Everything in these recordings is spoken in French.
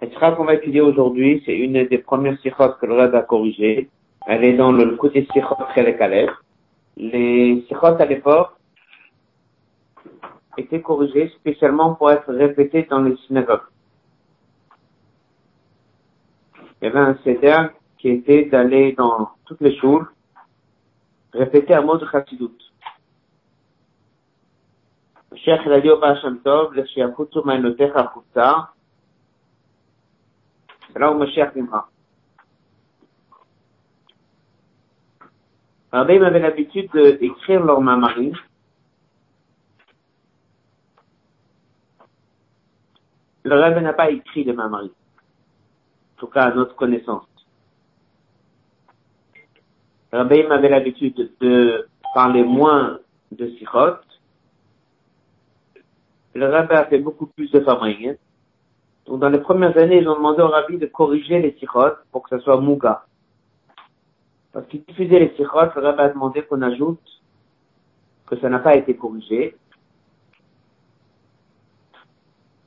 La sikha qu'on va étudier aujourd'hui, c'est une des premières sikhot que le Rebbe a corrigées. Elle est dans le côté sikhot Chelek Les sikhot à l'époque étaient corrigées spécialement pour être répétées dans les synagogues. Il y avait un céder qui était d'aller dans toutes les choules, répéter un mot de chassidut. Là où Mashiach viendra. Rabbi avait l'habitude d'écrire leur mamari. Le Rabbi n'a pas écrit les mamari. En tout cas, à notre connaissance. Rabbi avait l'habitude de parler moins de sikhot. Le Rabbi a fait beaucoup plus de fabriques. Donc, dans les premières années, ils ont demandé au Rabbi de corriger les sikhot pour que ça soit mouga. Parce qu'il diffusait les sikhot, le Rabbi a demandé qu'on ajoute que ça n'a pas été corrigé.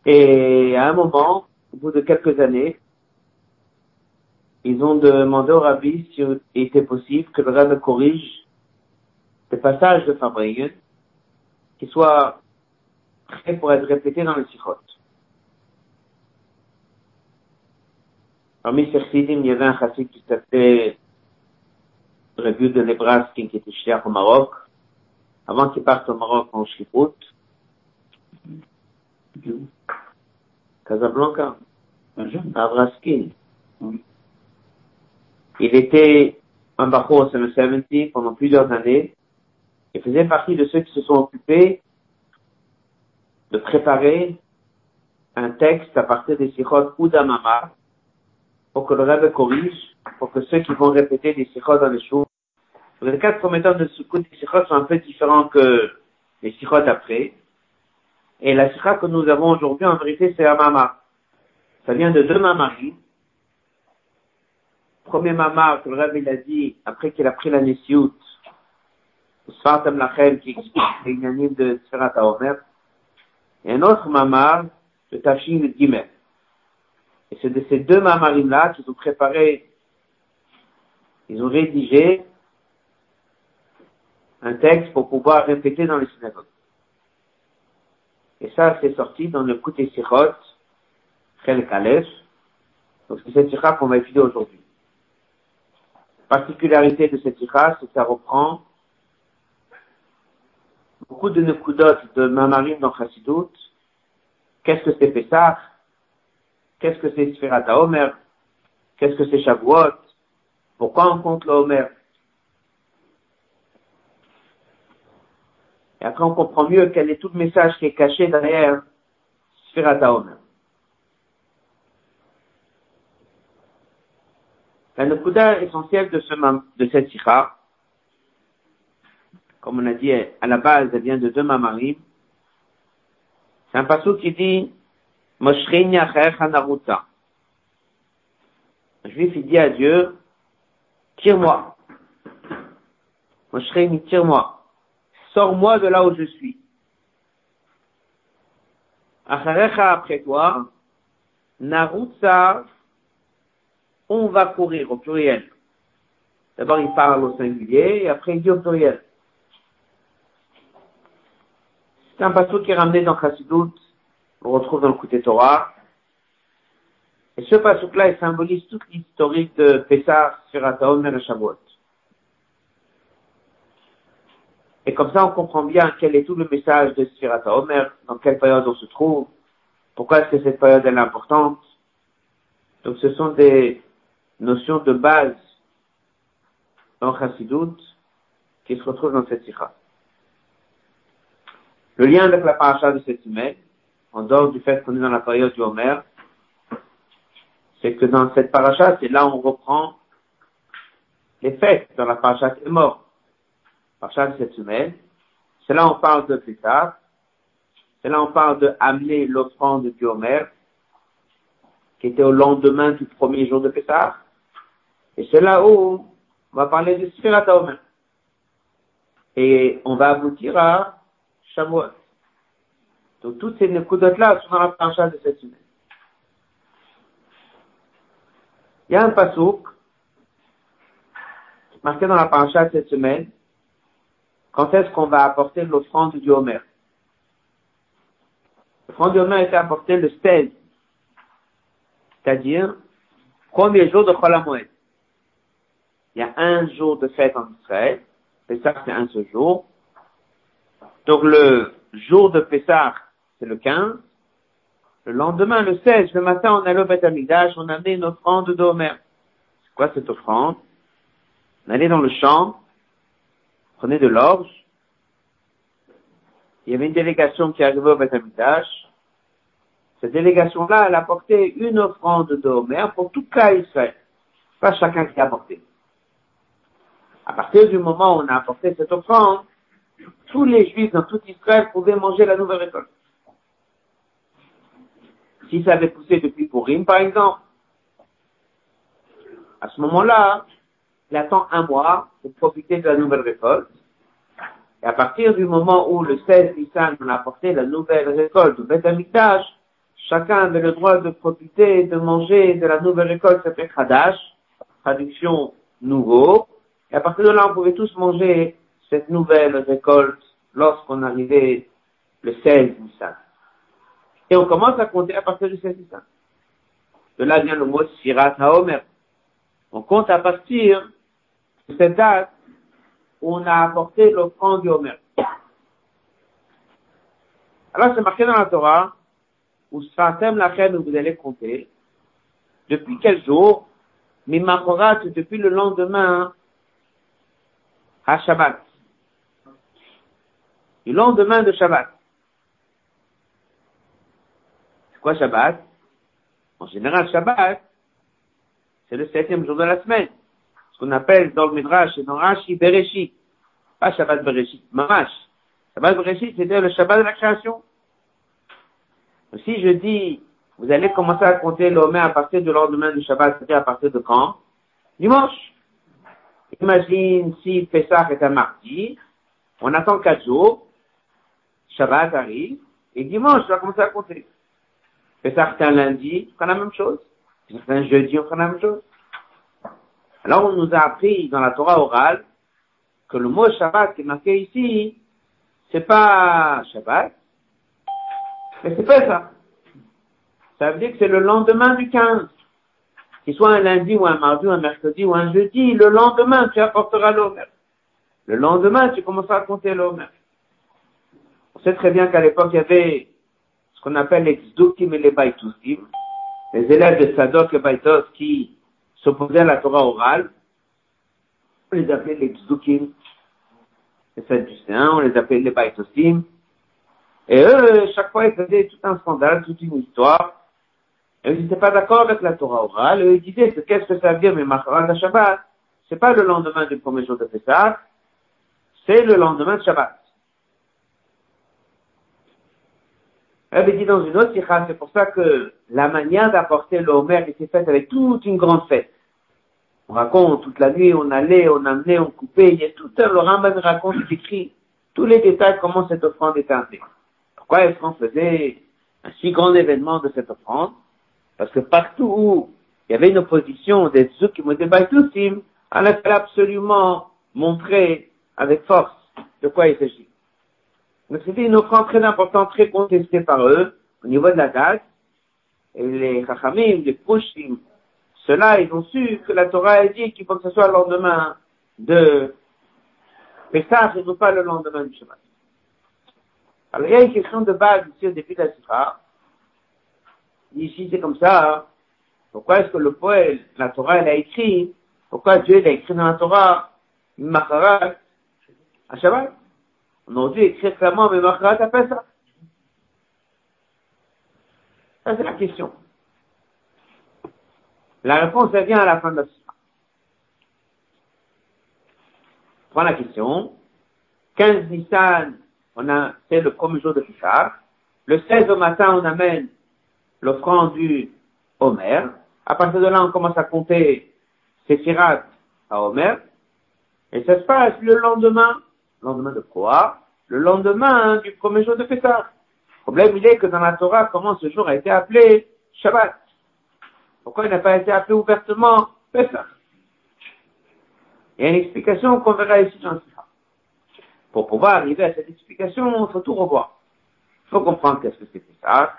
Et à un moment, au bout de quelques années, ils ont demandé au rabbi s'il était possible que le rabbi corrige des passages de Fabrienne qui soient prêts pour être répétés dans le sikhot. Parmi ces chassidim, il y avait un chassid qui s'appelait Revue de Nebraska qui était cher au Maroc, avant qu'il parte au Maroc en Chypre. Casablanca. Avraskin. Il était un Bachour au 70 pendant plusieurs années et faisait partie de ceux qui se sont occupés de préparer un texte à partir des sikhot ou d'amama pour que le Rebbe corrige, pour que ceux qui vont répéter des sikhot dans les choses. Les quatre premiers temps de Sukkot des sikhot sont un peu différents que les sikhot après. Et la sikha que nous avons aujourd'hui, en vérité, c'est Amama. Ça vient de deux mamaris. Premier mamar que le Rebbe il a dit, après qu'il a pris la Nessiout, Sfatam Lachem, qui explique les de Sferat Omer. Et un autre mamar, de Tafshin Gimel. Et c'est de ces deux mamarim-là qu'ils ont préparé, ils ont rédigé un texte pour pouvoir répéter dans les synagogues. Et ça, c'est sorti dans le Kouté Sichot, Chel Kalef. Donc c'est cette sikha qu'on va étudier aujourd'hui. Particularité de cette sikha, c'est que ça reprend beaucoup de nekudot de mamarim dans Chassidut. Qu'est-ce que c'est Pessah? Qu'est-ce que c'est Sfirat Omer? Qu'est-ce que c'est Shavuot? Pourquoi on compte le Homer? Et après, on comprend mieux quel est tout le message qui est caché derrière Sfirat Omer. La Nekuda essentielle de, ce, de cette sikha, comme on a dit, à la base, elle vient de deux mamarim. C'est un passage qui dit, Un juif, il dit à Dieu, tire-moi. Moshrin, tire-moi. Sors-moi de là où je suis. Acharecha après toi, Naruta, on va courir au pluriel. D'abord, il parle au singulier et après il dit au pluriel. C'est un passage qui est ramené dans Chassidut, on retrouve dans le côté Torah. Et ce passage-là, il symbolise toute l'historique de Pessah, Sfirata Omer et Shavuot. Et comme ça, on comprend bien quel est tout le message de Sfirata Omer, dans quelle période on se trouve, pourquoi est-ce que cette période est importante. Donc ce sont des notions de base dans Chassidut qui se retrouvent dans cette sikha. Le lien avec la paracha de cette semaine, en dehors du fait qu'on est dans la période du Homer, c'est que dans cette paracha, c'est là où on reprend les fêtes dans la paracha est mort. Paracha de cette semaine. C'est là où on parle de Pessah. C'est là où on parle de amener l'offrande du Homer, qui était au lendemain du premier jour de Pessah. Et c'est là où on va parler de Sfirat Omer. Et on va aboutir à Shavuot. Donc toutes ces nekudotes-là sont dans la paracha de cette semaine. Il y a un pasouk marqué dans la paracha cette semaine. Quand est-ce qu'on va apporter l'offrande du Homer L'offrande du Homer été apportée le 16, c'est-à-dire premier jour de Chol Il y a un jour de fête en Israël, Pessah c'est un seul jour. Donc le jour de Pessah, c'est le 15. Le lendemain, le 16, le matin, on allait au Beth on amenait une offrande d'Omer. C'est quoi cette offrande? On allait dans le champ, on prenait de l'orge, il y avait une délégation qui arrivait au Beth. Cette délégation-là, elle apportait une offrande d'Omer pour tout cas Israël. Pas chacun qui apportait. À partir du moment où on a apporté cette offrande, tous les juifs dans tout Israël pouvaient manger la nouvelle récolte. Si ça avait poussé depuis Purim, par exemple, à ce moment-là, il attend un mois pour profiter de la nouvelle récolte. Et à partir du moment où le 16 Nissan on a apporté la nouvelle récolte au Beth chacun avait le droit de profiter de manger de la nouvelle récolte, ça fait Khadash, traduction nouveau. Et à partir de là, on pouvait tous manger cette nouvelle récolte lorsqu'on arrivait le 16 Nissan. Et on commence à compter à partir du 16 Nissan. De là vient le mot Sirat HaOmer. On compte à partir de cette date où on a apporté l'offrande du Homer. Alors c'est marqué dans la Torah, où Sfatem Lachem, où vous allez compter, depuis quel jour, Mimachorat, depuis le lendemain, à Shabbat. Le lendemain de Shabbat. C'est quoi Shabbat? En général, Shabbat, c'est le septième jour de la semaine. Ce qu'on appelle dans le Midrash et dans Rashi, Bereshit. Pas Shabbat Bereshit, Mamash. Shabbat Bereshit, c'est le Shabbat de la création. Si je dis, vous allez commencer à compter l'homme à partir du lendemain du Shabbat, c'est-à-dire à partir de quand? Dimanche. Imagine si Pessah est un mardi, on attend quatre jours, Shabbat arrive, et dimanche, on va commencer à compter. Pessah c'est un lundi, on fera la même chose. C'est un jeudi, on fera la même chose. Alors on nous a appris dans la Torah orale que le mot Shabbat qui est marqué ici, c'est pas Shabbat, mais c'est pas ça. Ça veut dire que c'est le lendemain du 15 qu'il soit un lundi ou un mardi ou un mercredi ou un jeudi, le lendemain, tu apporteras l'Omer. Le lendemain, tu commenceras à compter l'Omer. On sait très bien qu'à l'époque, il y avait ce qu'on appelle les Tzdukim et les Baitusim, les élèves de Sadok et Baitos qui s'opposaient à la Torah orale. On les appelait les Tzdukim, les Sadducéens, on les appelait les Baitosim. Et eux, chaque fois, ils faisaient tout un scandale, toute une histoire. Et ils n'étaient pas d'accord avec la Torah orale. Et ils disaient, qu'est-ce que ça veut dire, mais Macharat Shabbat, c'est pas le lendemain du premier jour de Pessah, c'est le lendemain de Shabbat. Elle dit dans une autre sikha, c'est pour ça que la manière d'apporter l'Omer était faite avec toute une grande fête. On raconte toute la nuit, on allait, on amenait, on coupait, il y a tout un, le Ramban raconte, il écrit tous les détails comment cette offrande était faite. Pourquoi est-ce qu'on faisait un si grand événement de cette offrande? Parce que partout où il y avait une opposition des Zukim ou des Baitousim, on a absolument montrer avec force de quoi il s'agit. Donc c'était une offrande très importante, très contestée par eux, au niveau de la date. Et les Chachamim, les Prushim, ceux-là, ils ont su que la Torah a dit qu'il faut que ce soit le lendemain de Pessah et non pas le lendemain du Shabbat. Alors il y a une question de base ici au début de la Sikha. Ici, c'est comme ça. Hein. Pourquoi est-ce que le poète, la Torah, elle a écrit, pourquoi Dieu, il a écrit dans la Torah, Macharat, à Shabbat? On aurait dû écrire clairement, mais Macharat a fait ça? Ça, c'est la question. La réponse, elle vient à la fin de la Sikha. Prends la question. 15 Nissan, on a, c'est le premier jour de Pishar. Le 16 au matin, on amène l'offrande du Homer. À partir de là, on commence à compter Séphirat à Homer. Et ça se passe le lendemain. Le lendemain de quoi Le lendemain du premier jour de Pessah. Le problème, il est que dans la Torah, comment ce jour a été appelé Shabbat. Pourquoi il n'a pas été appelé ouvertement Pessah? Il y a une explication qu'on verra ici dans le Pour pouvoir arriver à cette explication, il faut tout revoir. Il faut comprendre qu'est-ce que c'est Pessah.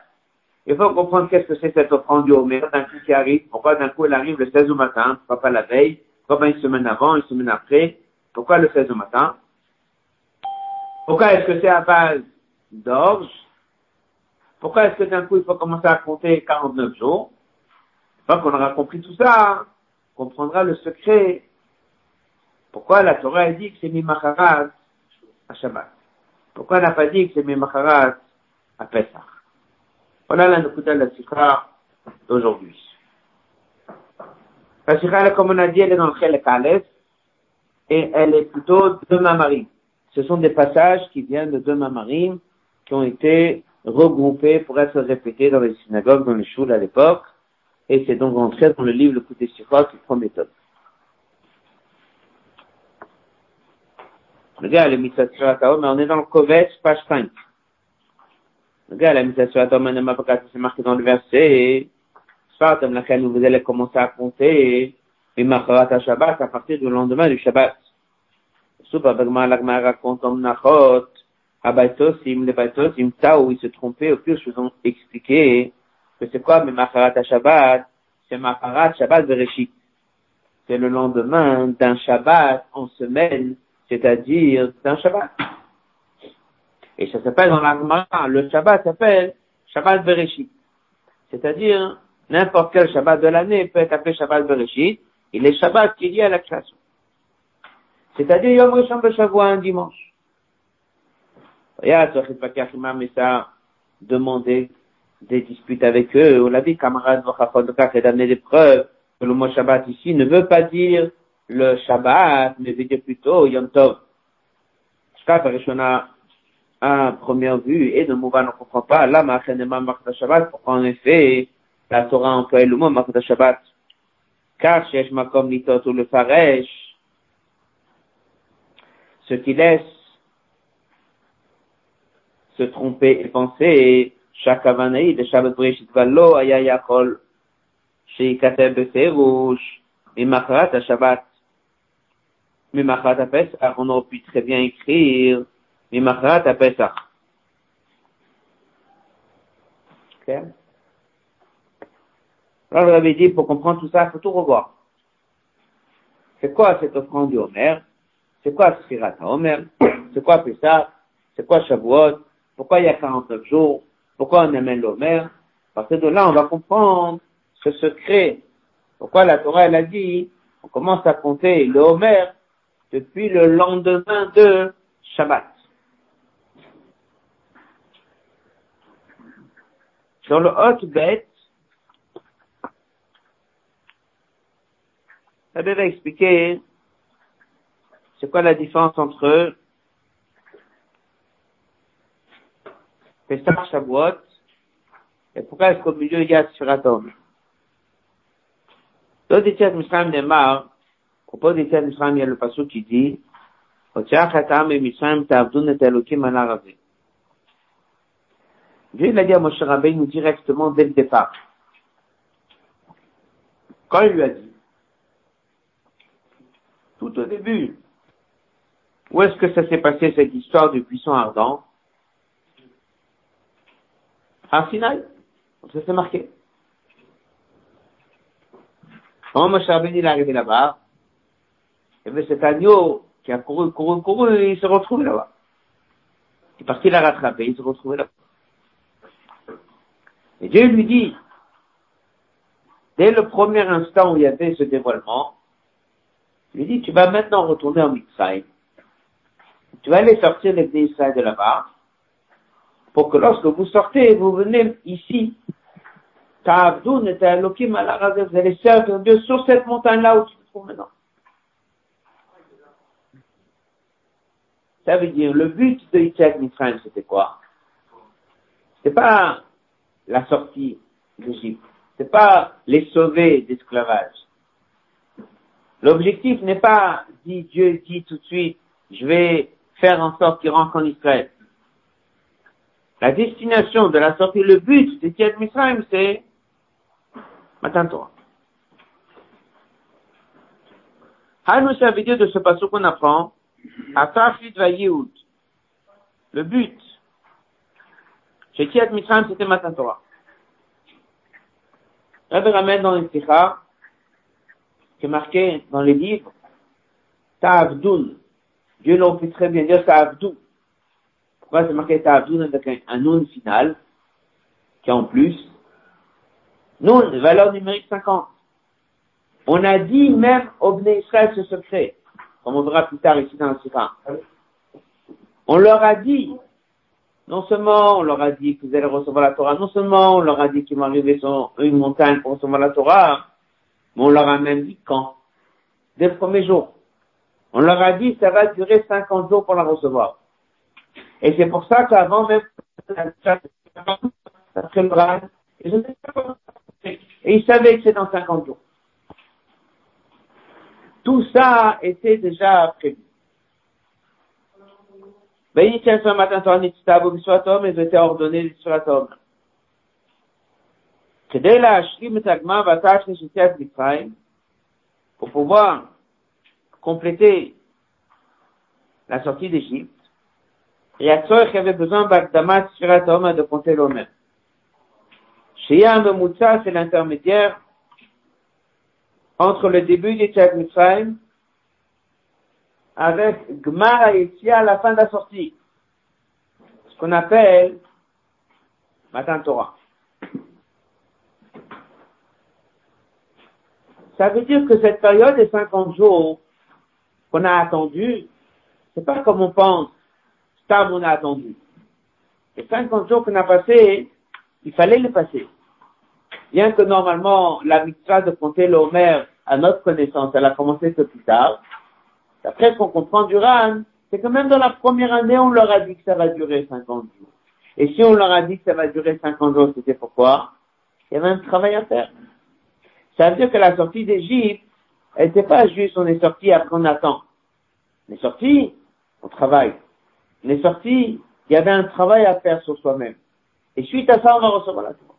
Il faut comprendre qu'est-ce que c'est cette offrande du Homer d'un coup qui arrive. Pourquoi d'un coup elle arrive le 16 au matin, pourquoi pas la veille, pourquoi pas une semaine avant, une semaine après, pourquoi le 16 au matin? Pourquoi est-ce que c'est à base d'orge? Pourquoi est-ce que d'un coup il faut commencer à compter 49 jours? Une fois qu'on aura compris tout ça, on comprendra le secret. Pourquoi la Torah dit que c'est Mimacharat à Shabbat? Pourquoi elle n'a pas dit que c'est Mimacharat à Pesach? Voilà la de la Sikha d'aujourd'hui. La Sikha, comme on a dit, elle est dans le Aleph, et elle est plutôt de Mamarim. Ce sont des passages qui viennent de deux Mamarim, qui ont été regroupés pour être répétés dans les synagogues, dans les choules à l'époque, et c'est donc rentré dans le livre Le Côté Sikha qui prend méthode. Regarde, mais on est dans le Kovetz, page 5. Regarde, la c'est marqué dans le verset. Spartam, laquelle vous allez commencer à compter. Et Macharat Shabbat, à partir du lendemain du Shabbat. Où ils se trompaient, au plus, je vous ai expliqué que c'est quoi, mais Macharat Shabbat? C'est Macharat Shabbat Bereshit. C'est le lendemain d'un Shabbat en semaine, c'est-à-dire d'un Shabbat. Et ça s'appelle dans l'Agmara, le Shabbat s'appelle Shabbat Bereshit. C'est-à-dire, n'importe quel Shabbat de l'année peut être appelé Shabbat Bereshit, et les Shabbats qui liés à la création. C'est-à-dire Yom Rishon Beshavua, un dimanche. Mais ça demandé des disputes avec eux. On l'a dit, camarade Vachachot et d'amener des preuves que le mot Shabbat ici ne veut pas dire le Shabbat, mais veut dire plutôt Yom Tov. À première vue, et de Mouva ne comprend pas, là, Shabbat, pourquoi en effet, la Torah emploie le mot Shabbat? Car, Shesh Makom Nitot ou le Faresh, ce qui laisse se tromper et penser, chaque avanaï de Shabbat Breshit Valo, Aya Yakol, Sheikateb Beferush, et Machrat Shabbat. Mais Machrat Pesach, on aurait pu très bien écrire, Mimachrat à Pesach. Alors, vous dit, pour comprendre tout ça, il faut tout revoir. C'est quoi cette offrande du Homer? C'est quoi Sfirat Homer C'est quoi Pesach? C'est quoi Shavuot? Pourquoi il y a 49 jours? Pourquoi on amène l'Homer Parce que de là, on va comprendre ce secret. Pourquoi la Torah, elle a dit, on commence à compter le depuis le lendemain de Shabbat. Dans le hot bête, ça devait expliquer c'est quoi la différence entre Pesach Shavuot et pourquoi est-ce qu'au milieu il y a Sfiratom. Dans Yetziat Mitzrayim Neymar, au propos d'Yetziat Mitzrayim, il y a le passage qui dit, Otiach Hatam et Mitzrayim ta'avdun et Elokim ala Dieu l'a dit à Moshe Rabbeinu directement dès le départ. Quand il lui a dit, tout au début, où est-ce que ça s'est passé cette histoire du buisson ardent? À Sinaï. Ça s'est marqué. Quand Moshe Rabbeinu est arrivé là-bas, y avait cet agneau qui a couru, couru, couru, et il se retrouve là-bas. Il est parti la rattraper, il se retrouvait là-bas. Et Dieu lui dit, dès le premier instant où il y avait ce dévoilement, il lui dit, tu vas maintenant retourner en Mitzrayim. Tu vas aller sortir les Israël de là-bas, pour que lorsque vous sortez, vous venez ici, vous allez servir Dieu sur cette montagne-là où tu te trouves maintenant. Ça veut dire, le but de Yitzhak Mitzrayim, c'était quoi? C'est pas la sortie d'Égypte. C'est pas les sauver d'esclavage. L'objectif n'est pas, dit Dieu dit tout de suite, je vais faire en sorte qu'ils rentrent en Israël. La destination de la sortie, le but de Tiet Misraim, c'est Matin Torah. Hanou, ça veut dire de ce passage qu'on apprend, Atafit va Yehoud. Le but. Chez Kiat Mitzrayim, c'était Matin Torah. Rabbi ramène dans les Sikha, qui est marqué dans les livres, Ta'avdoun. Dieu l'a fait très bien dire Ta'avdoun. Pourquoi c'est marqué Ta'avdoun avec un, un nom final, qui est en plus? Nun, valeur numérique 50. On a dit même au Bnei Israël ce secret, comme on verra plus tard ici dans le Sikha. On leur a dit, non seulement on leur a dit vous allez recevoir la Torah, non seulement on leur a dit qu'ils vont arriver sur une montagne pour recevoir la Torah, mais on leur a même dit quand? Dès le premier jour. On leur a dit, ça va durer 50 jours pour la recevoir. Et c'est pour ça qu'avant même, après le bras, ils et ils savaient que c'est dans 50 jours. Tout ça était déjà prévu. Béni tiens ce matin, toi, Nitzitav, Obiswatom, et je t'ai ordonné l'Iswatom. Kedela, Ashkim, Tagma, Vatash, Nishitat, Mitzrayim, pour pouvoir compléter la sortie d'Égypte, et à il y avait besoin d'Akdamat Sfirat de compter l'Omer. Un Memutsa, c'est l'intermédiaire entre le début du Tchad Mitzrayim avec Gmar Haïtia à la fin de la sortie. Ce qu'on appelle Matan Torah. Ça veut dire que cette période des 50 jours qu'on a attendu, c'est pas comme on pense, Stam on a attendu. Les 50 jours qu'on a passés, il fallait les passer. Bien que normalement, la mitzvah de compter l'Omer, à notre connaissance, elle a commencé que plus tard. D'après ce qu'on comprend du RAN, c'est que même dans la première année, on leur a dit que ça va durer 50 jours. Et si on leur a dit que ça va durer 50 jours, c'était pourquoi? Il y avait un travail à faire. Ça veut dire que la sortie d'Égypte, elle n'était pas juste on est sorti après on attend. On est sorti, on travaille. On est sorti, il y avait un travail à faire sur soi-même. Et suite à ça, on va recevoir la Torah.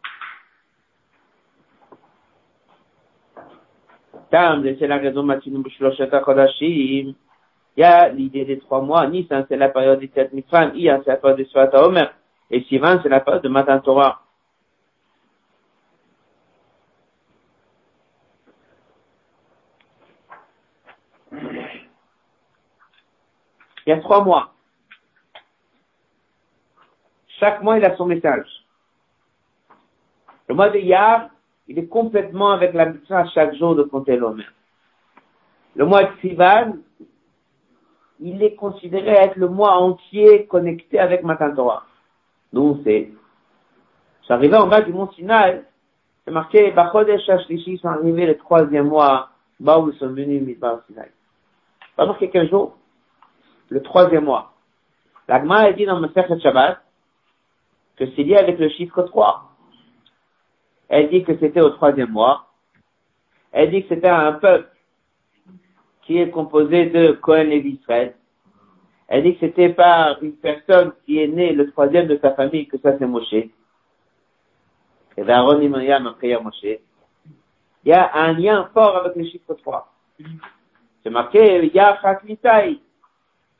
c'est la raison Il y a l'idée des trois mois. Nissan, c'est la période des sept mitzvahs. Iyar, c'est la période des Svat Omer. Et Sivan, c'est la période de Matan Torah. Il y a trois mois. Chaque mois, il a son message. Le mois de Yar, il est complètement avec la mitzvah chaque jour de compter l'Omer. Le mois de Sivan, il est considéré être le mois entier connecté avec Matan Torah. Nous, c'est, j'arrivais en bas du mont Sinai, c'est marqué, Bachodesh Hashlishi sont arrivés le troisième mois, bah où ils sont venus Midbar Sinai. Pas marqué quel jour? Le troisième mois. L'Agma a dit dans Masechet Shabbat que c'est lié avec le chiffre 3. Elle dit que c'était au troisième mois. Elle dit que c'était un peuple qui est composé de Cohen et d'Israël. Elle dit que c'était par une personne qui est née le troisième de sa famille, que ça c'est Moshe. Et Aaron et après Moshe. Il y a un lien fort avec le chiffre 3. C'est marqué, il y a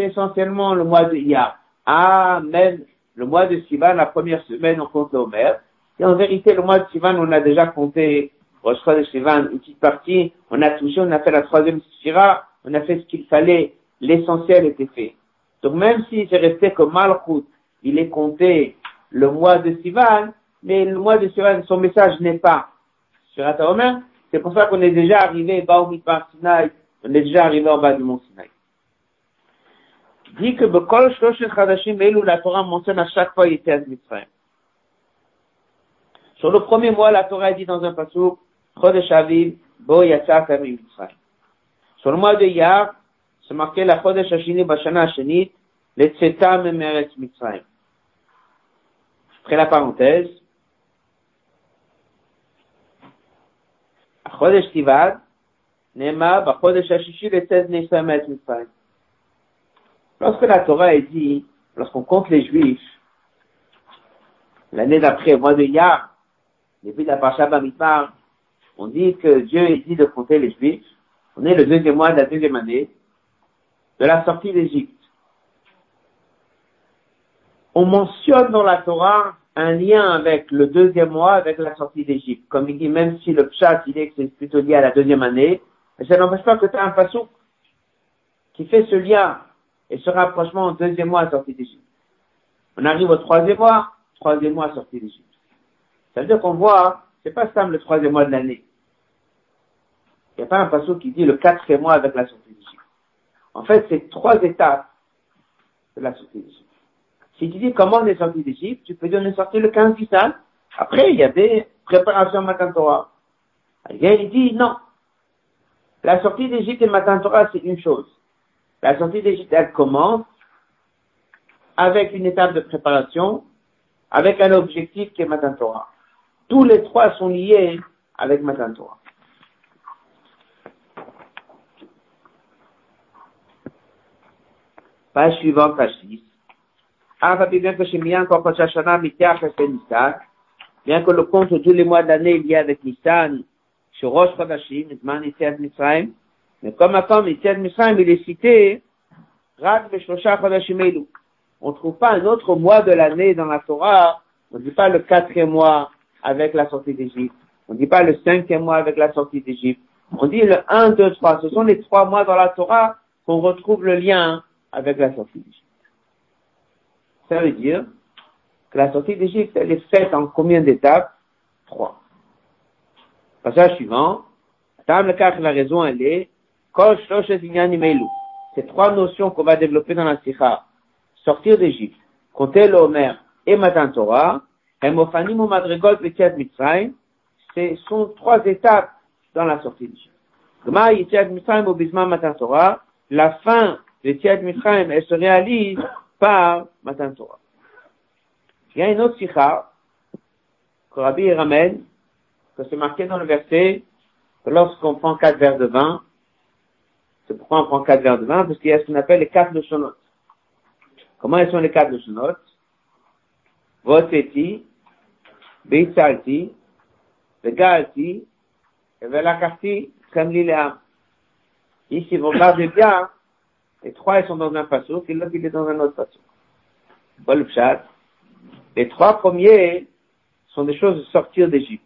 c'est essentiellement le mois de. Ah, même le mois de Sivan, la première semaine, on compte l'Omer. Et en vérité, le mois de Sivan, on a déjà compté Rosh de Sivan, une petite partie. On a touché, on a fait la troisième Sphira. On a fait ce qu'il fallait. L'essentiel était fait. Donc même si c'est resté comme Malchut, il est compté le mois de Sivan, mais le mois de Sivan, son message n'est pas sur Omer. C'est pour ça qu'on est déjà arrivé, Baoumit par Sinai, on est déjà arrivé en bas du mont Sinai dit que Bekol Shloshet Chadashim où la Torah mentionne à chaque fois Yetziat Mitzrayim. Sur le premier mois, la Torah dit dans un passage, Chodesh Aviv, Bo Yatzat Mitzrayim. Sur le mois de Yar, c'est marqué la Chodesh Hashini Bashana Hashanit, le Tzeta Memeretz Mitzrayim. Après la parenthèse, Chodesh Tivad, Nema, Chodesh Hashishi, le Tzet Nesamet Mitzrayim. Lorsque la Torah est dit, lorsqu'on compte les Juifs, l'année d'après, mois de Yar, depuis la Parsha Bamidbar, on dit que Dieu est dit de compter les Juifs. On est le deuxième mois de la deuxième année de la sortie d'Égypte. On mentionne dans la Torah un lien avec le deuxième mois, avec la sortie d'Égypte. Comme il dit, même si le pshat, il est que c'est plutôt lié à la deuxième année, ça n'empêche pas que tu as un passou qui fait ce lien et ce rapprochement au deuxième mois à sortie d'Égypte. On arrive au troisième mois, troisième mois à sortie d'Égypte. Ça veut dire qu'on voit, c'est pas simple le troisième mois de l'année. Il n'y a pas un passage qui dit le quatrième mois avec la sortie d'Égypte. En fait, c'est trois étapes de la sortie d'Égypte. Si tu dis comment on est sorti d'Égypte, tu peux dire on est sorti le 15 Nissan. Après, il y a des préparations Matan Torah. Il dit non. La sortie d'Égypte et Matan Torah, c'est une chose. La sortie d'Égypte, elle commence avec une étape de préparation, avec un objectif qui est Matan Torah. Tous les trois sont liés avec Matan Torah. Page suivante, page 6. bien que le compte de tous les mois de l'année y a avec Nissan, sur Rosh Chodashim, Misraim, mais comme à comme Misraim, il est cité, Rad On ne trouve pas un autre mois de l'année dans la Torah, on ne dit pas le quatrième mois avec la sortie d'Égypte, on ne dit pas le cinquième mois avec la sortie d'Égypte, on dit le 1, 2, 3. Ce sont les trois mois dans la Torah qu'on retrouve le lien avec la sortie d'Égypte. Ça veut dire que la sortie d'Égypte, elle est faite en combien d'étapes? Trois. Passage suivant. la raison, elle est ces trois notions qu'on va développer dans la Sikha, sortir d'Égypte, compter l'Omer et Matan Torah, Hemofanim ou Madrigol Mitzrayim, ce sont trois étapes dans la sortie d'Égypte. Gma Mitzrayim ou Matan Torah, la fin le Tiad Mitzrayim, elle se réalise par Matan Torah. Il y a une autre sikha que Rabbi ramène, que c'est marqué dans le verset, lorsqu'on prend quatre verres de vin, c'est pourquoi on prend quatre verres de vin, parce qu'il y a ce qu'on appelle les quatre leçonot. Comment elles sont les quatre leçonot? Voteti, Beitzalti, Vegalti, et Velakarti, Kamlileam. Ici, vous regardez bien, les trois, ils sont dans un pasouk, et l'autre, il est dans un autre le chat. Les trois premiers sont des choses de sortir d'Égypte.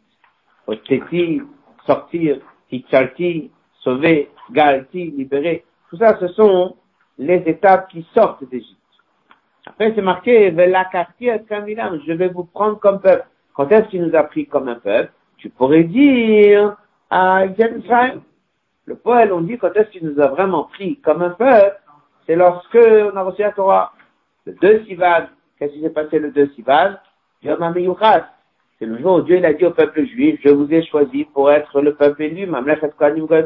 Oteti, sortir, Tichalti, sauver, Galti, libérer. Tout ça, ce sont les étapes qui sortent d'Égypte. Après, c'est marqué, je vais vous prendre comme peuple. Quand est-ce qu'il nous a pris comme un peuple? Tu pourrais dire, à le poète, on dit quand est-ce qu'il nous a vraiment pris comme un peuple? c'est lorsque on a reçu la Torah. Le deux Sivan, qu'est-ce qui s'est passé le deux Sivan? C'est le jour Dieu a dit au peuple juif, je vous ai choisi pour être le peuple élu,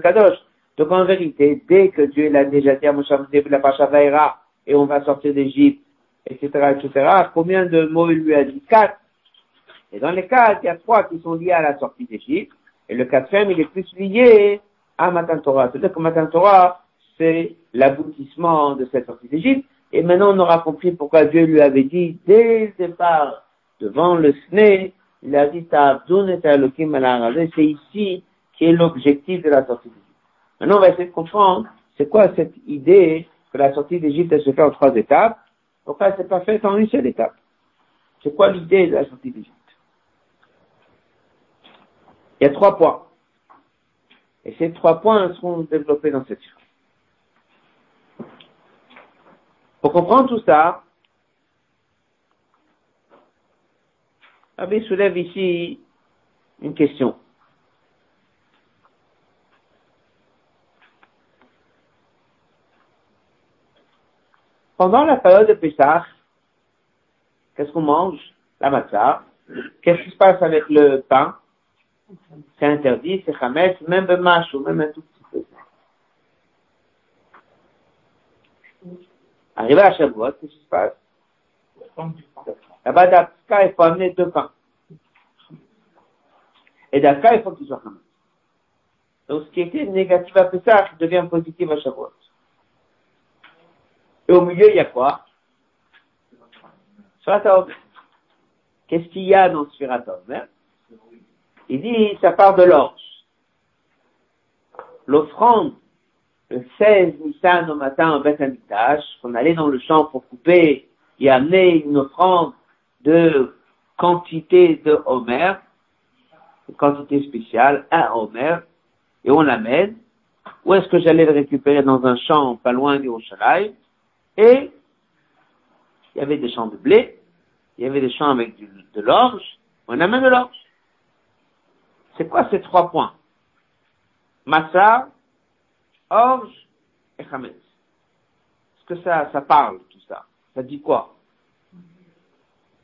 Kadosh. Donc en vérité, dès que Dieu l'a déjà dit à Moshe la et on va sortir d'Égypte, etc., etc., combien de mots il lui a dit? Quatre. Et dans les quatre, il y a trois qui sont liés à la sortie d'Égypte, et le quatrième, il est plus lié à Matan Torah. C'est-à-dire que Matan Torah, c'est l'aboutissement de cette sortie d'Égypte. Et maintenant, on aura compris pourquoi Dieu lui avait dit, dès le départ, devant le Sné, il a dit, c'est ici qui est l'objectif de la sortie d'Égypte. Maintenant, on va essayer de comprendre, c'est quoi cette idée que la sortie d'Égypte, se fait en trois étapes. Pourquoi elle s'est pas faite en une seule étape? C'est quoi l'idée de la sortie d'Égypte? Il y a trois points. Et ces trois points seront développés dans cette série. Pour comprendre tout ça, Rabbi soulève ici une question. Pendant la période de Pessah, qu'est-ce qu'on mange? La matzah. Qu'est-ce qui se passe avec le pain? C'est interdit, c'est Hametz, même un match ou même un tout petit peu. Arrivé à Shavuot, qu'est-ce qui se passe? Là-bas, d'Afka, il faut amener deux pains. Et d'Afka, il faut qu'il soit Hametz. Donc, ce qui était négatif à Pessah devient positif à Shavuot. Et au milieu, il y a quoi? Sfirat Qu'est-ce qu'il y a dans Sfirat hein? Il dit, ça part de l'orge. L'offrande, le 16 Nissan au matin en Beth qu'on allait dans le champ pour couper et amener une offrande de quantité de Homer, une quantité spéciale, un Homer, et on l'amène. Où est-ce que j'allais le récupérer? Dans un champ pas loin du Rochalaï Et il y avait des champs de blé, il y avait des champs avec de l'orge, on amène de l'orge. C'est quoi ces trois points? Massa, orge et chametz. Est-ce que ça, ça parle, ça dit quoi?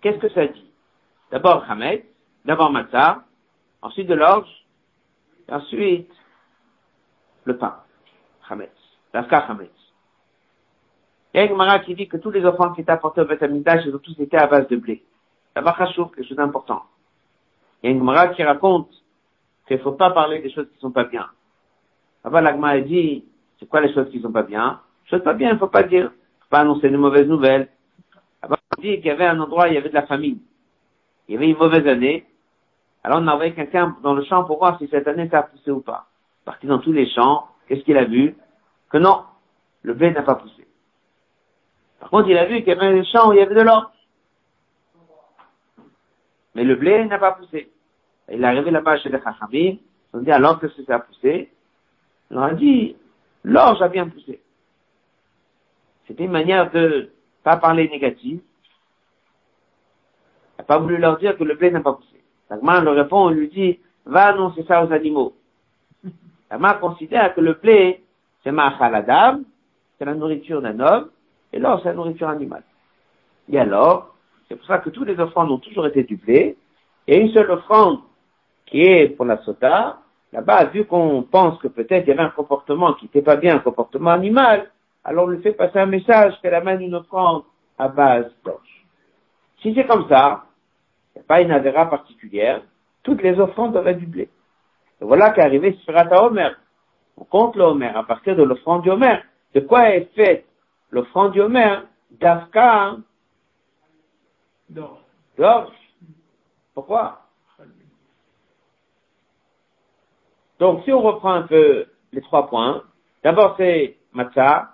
Qu'est-ce que ça dit? D'abord chametz, d'abord massa, ensuite de l'orge, et ensuite le pain, chametz, l'afka chametz. Il y a une Gemara qui dit que tous les enfants qui étaient apportés au Beth ils ont tous été à base de blé. Ça va quelque chose d'important. Il y a une Gemara qui raconte qu'il ne faut pas parler des choses qui ne sont pas bien. Avant, l'Agma dit, c'est quoi les choses qui ne sont pas bien? Les choses pas bien, il ne faut pas dire. Annoncer de mauvaises nouvelles. Avant, on dit qu'il y avait un endroit, il y avait de la famine. Il y avait une mauvaise année. Alors, on a envoyé quelqu'un dans le champ pour voir si cette année ça a ou pas. Parti dans tous les champs. Qu'est-ce qu'il a vu? Que non, le blé n'a pas poussé. Par contre, il a vu qu'il y avait un champ où il y avait de l'or. Mais le blé n'a pas poussé. Il est arrivé là-bas chez les Chachamim, ils ont dit alors que ça a poussé? On a dit, l'orge a bien poussé. C'était une manière de pas parler négatif. Il n'a pas voulu leur dire que le blé n'a pas poussé. L'agma leur répond, on lui dit, va annoncer ça aux animaux. L'agma considère que le blé, c'est ma c'est la nourriture d'un homme, et l'or, c'est la nourriture animale. Et alors, c'est pour ça que tous les offrandes ont toujours été du blé, et une seule offrande qui est pour la sota, là-bas, vu qu'on pense que peut-être il y avait un comportement qui n'était pas bien, un comportement animal, alors on lui fait passer un message qu'elle amène une offrande à base d'orge. Si c'est comme ça, il n'y a pas une avéra particulière, toutes les offrandes doivent être du blé. Et voilà qu'est arrivé à Omer. On compte le Homer à partir de l'offrande du Homer. De quoi est faite l'offrande du Homer D'Afka d'orge. Pourquoi? Donc, si on reprend un peu les trois points, d'abord c'est matzah,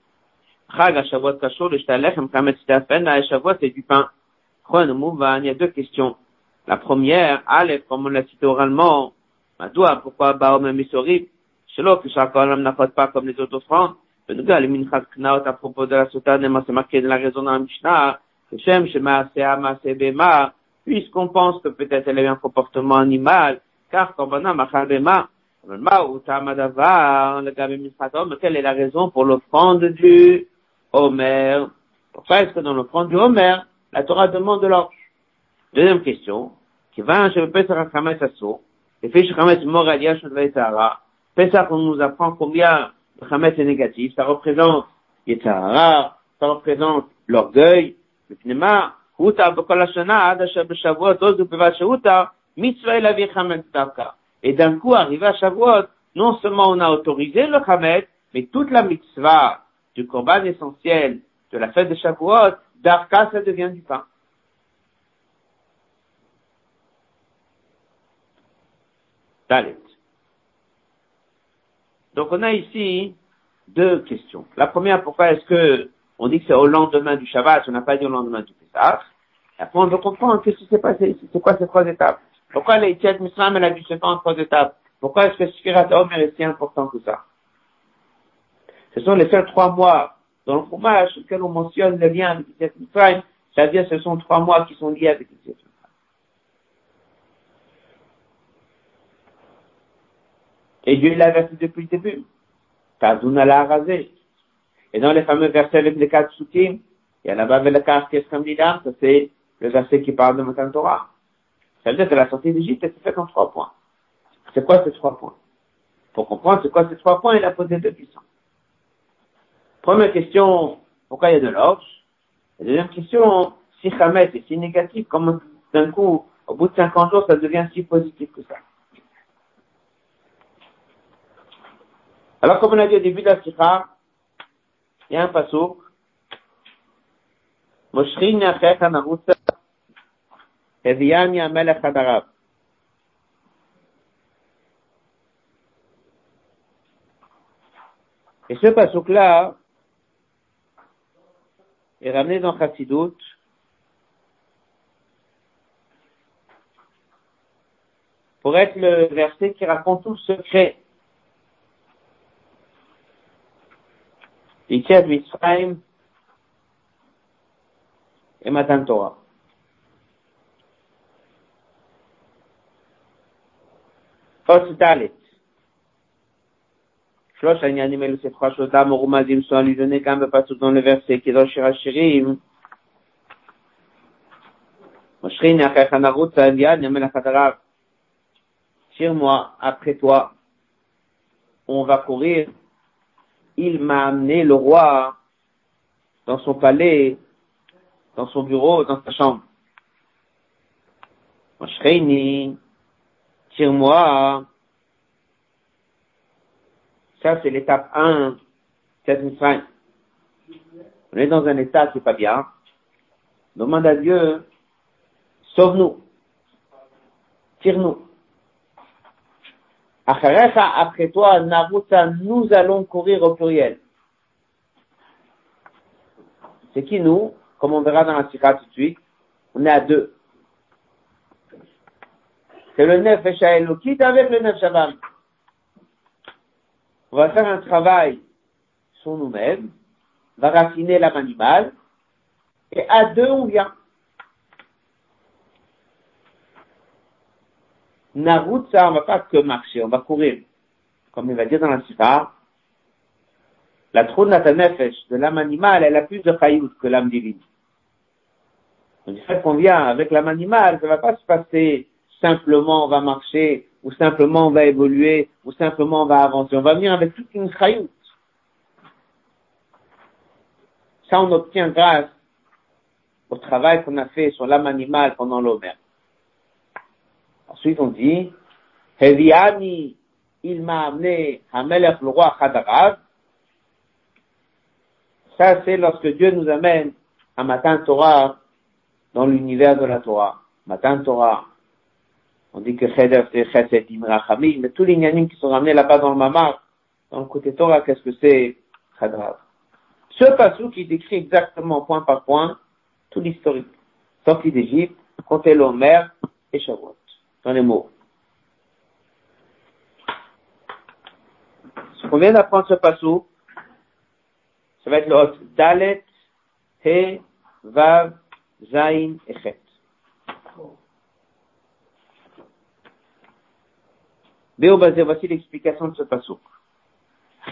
Chag Shavuot Kashor le Shtalechem Kamet Stafen la Shavuot c'est du pain. Il y a deux questions. La première, Aleph, comme on l'a cité oralement, Madoua, pourquoi Baom et Missorib, Shelo, que chaque homme n'apporte pas comme les autres offrandes. Benuga, le Minchat Knaot, à propos de la Sota, c'est marqué de la raison dans la Mishnah, Shem, Shema, Seama, Sebema, puisqu'on pense que peut-être elle a un comportement animal, car Korbanam, Achabema, Quelle est la raison pour l'offrande du Homer. Pourquoi est-ce que dans l'offrande du Homer, la Torah demande de l'orge Deuxième question, qui va chez Pesach Hamet Asso, et fait Hamet Moral Yetzara. Pesach, on nous apprend combien le Hamet est négatif, ça représente Yetzara, ça représente l'orgueil, le pneuma, et d'un coup, arrivé à Shavuot, non seulement on a autorisé le Hamet, mais toute la mitzvah du corban essentiel de la fête de Shavuot, d'Arka, ça devient du pain. Dalet. Donc on a ici deux questions. La première, pourquoi est-ce que on dit que c'est au lendemain du Shabbat, on n'a pas dit au lendemain du Pessah. Après, on veut comprendre qu'est-ce qui s'est passé, c'est quoi ces trois étapes? Pourquoi Tchèques Misram, elle a dû se faire en trois étapes? Pourquoi est-ce que Spirat Omer est si important que ça? Ce sont les seuls trois mois dans le fromage auquel on mentionne le lien avec Yetziat Mitzrayim, c'est-à-dire ce sont trois mois qui sont liés avec Yetziat Mitzrayim. Et Dieu l'a averti depuis le début. Tazuna l'a rasé. Et dans les fameux versets avec les quatre soutiens, il y a là-bas le cas qui est ça c'est le verset qui parle de Matan Torah. Ça veut dire que la sortie d'Égypte est faite en trois points. C'est quoi ces trois points? Pour comprendre c'est quoi ces trois points, il a posé deux questions. Première question, pourquoi il y a de l'orge. La deuxième question, si Hamet est si négatif, comment d'un coup, au bout de 50 jours, ça devient si positif que ça? Alors, comme on a dit au début de la Sikha, il y a un passouk. Et ce passouk-là est ramené dans Chassidut pour être le verset qui raconte tout le secret. L'Itchad Mitzrayim et Matan Torah. Fositalit. Tire-moi après toi. On va courir. Il m'a amené le roi dans son palais, dans son bureau, dans sa chambre. Tire-moi ça, c'est l'étape 1, cette On est dans un état qui n'est pas bien. Demande à Dieu, sauve-nous. Tire-nous après toi, Naruta, nous allons courir au pluriel. C'est qui nous? Comme on verra dans la sikha tout de suite, on est à deux. C'est le neuf quitte avec le neuf Shabbat. On va faire un travail sur nous-mêmes, on va raffiner l'âme animale, et à deux on vient. Narout, ça, on va pas que marcher, on va courir. Comme il va dire dans la Sifar, la trône nefesh de l'âme animale, elle a plus de chayout que l'âme divine. Donc, le fait qu'on vient avec l'âme animale, ça va pas se passer simplement on va marcher, ou simplement on va évoluer, ou simplement on va avancer. On va venir avec toute une chayout. Ça, on obtient grâce au travail qu'on a fait sur l'âme animale pendant l'Omer. Ensuite, on dit, Heviani, il m'a amené Hamelech, le roi Khadarav. Ça, c'est lorsque Dieu nous amène à Matan Torah dans l'univers de la Torah. Matan Torah. On dit que Cheder, c'est Chesed Imrachamim, mais tous les nyanim qui sont ramenés là-bas dans le Mamar, dans le côté Torah, qu'est-ce que c'est Khadarav? Ce passou qui décrit exactement point par point tout l'historique. Sortie d'Égypte, compter l'Omer et Shavuot dans les mots. Qu'on vient d'apprendre ce passou, ça va être le. Dalet, He, Vav, Zain et Chet. Basé, voici l'explication de ce passou.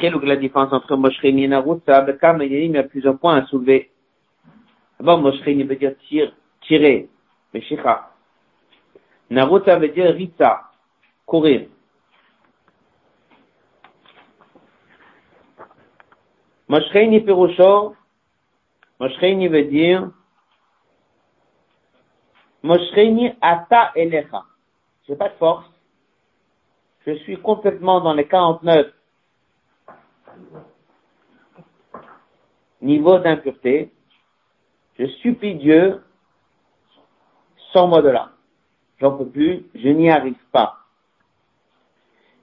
la différence entre Moshrini et Narutza, il y a plusieurs points à soulever. D'abord, Moshrini veut dire tirer, Meshicha. Naruta veut dire Rita, courir. Moshreini Pirusho, Moshreini veut dire Moshreini Ata Elecha. J'ai pas de force. Je suis complètement dans les 49 niveaux d'impureté. Je supplie Dieu sans moi de là j'en peux plus, je n'y arrive pas.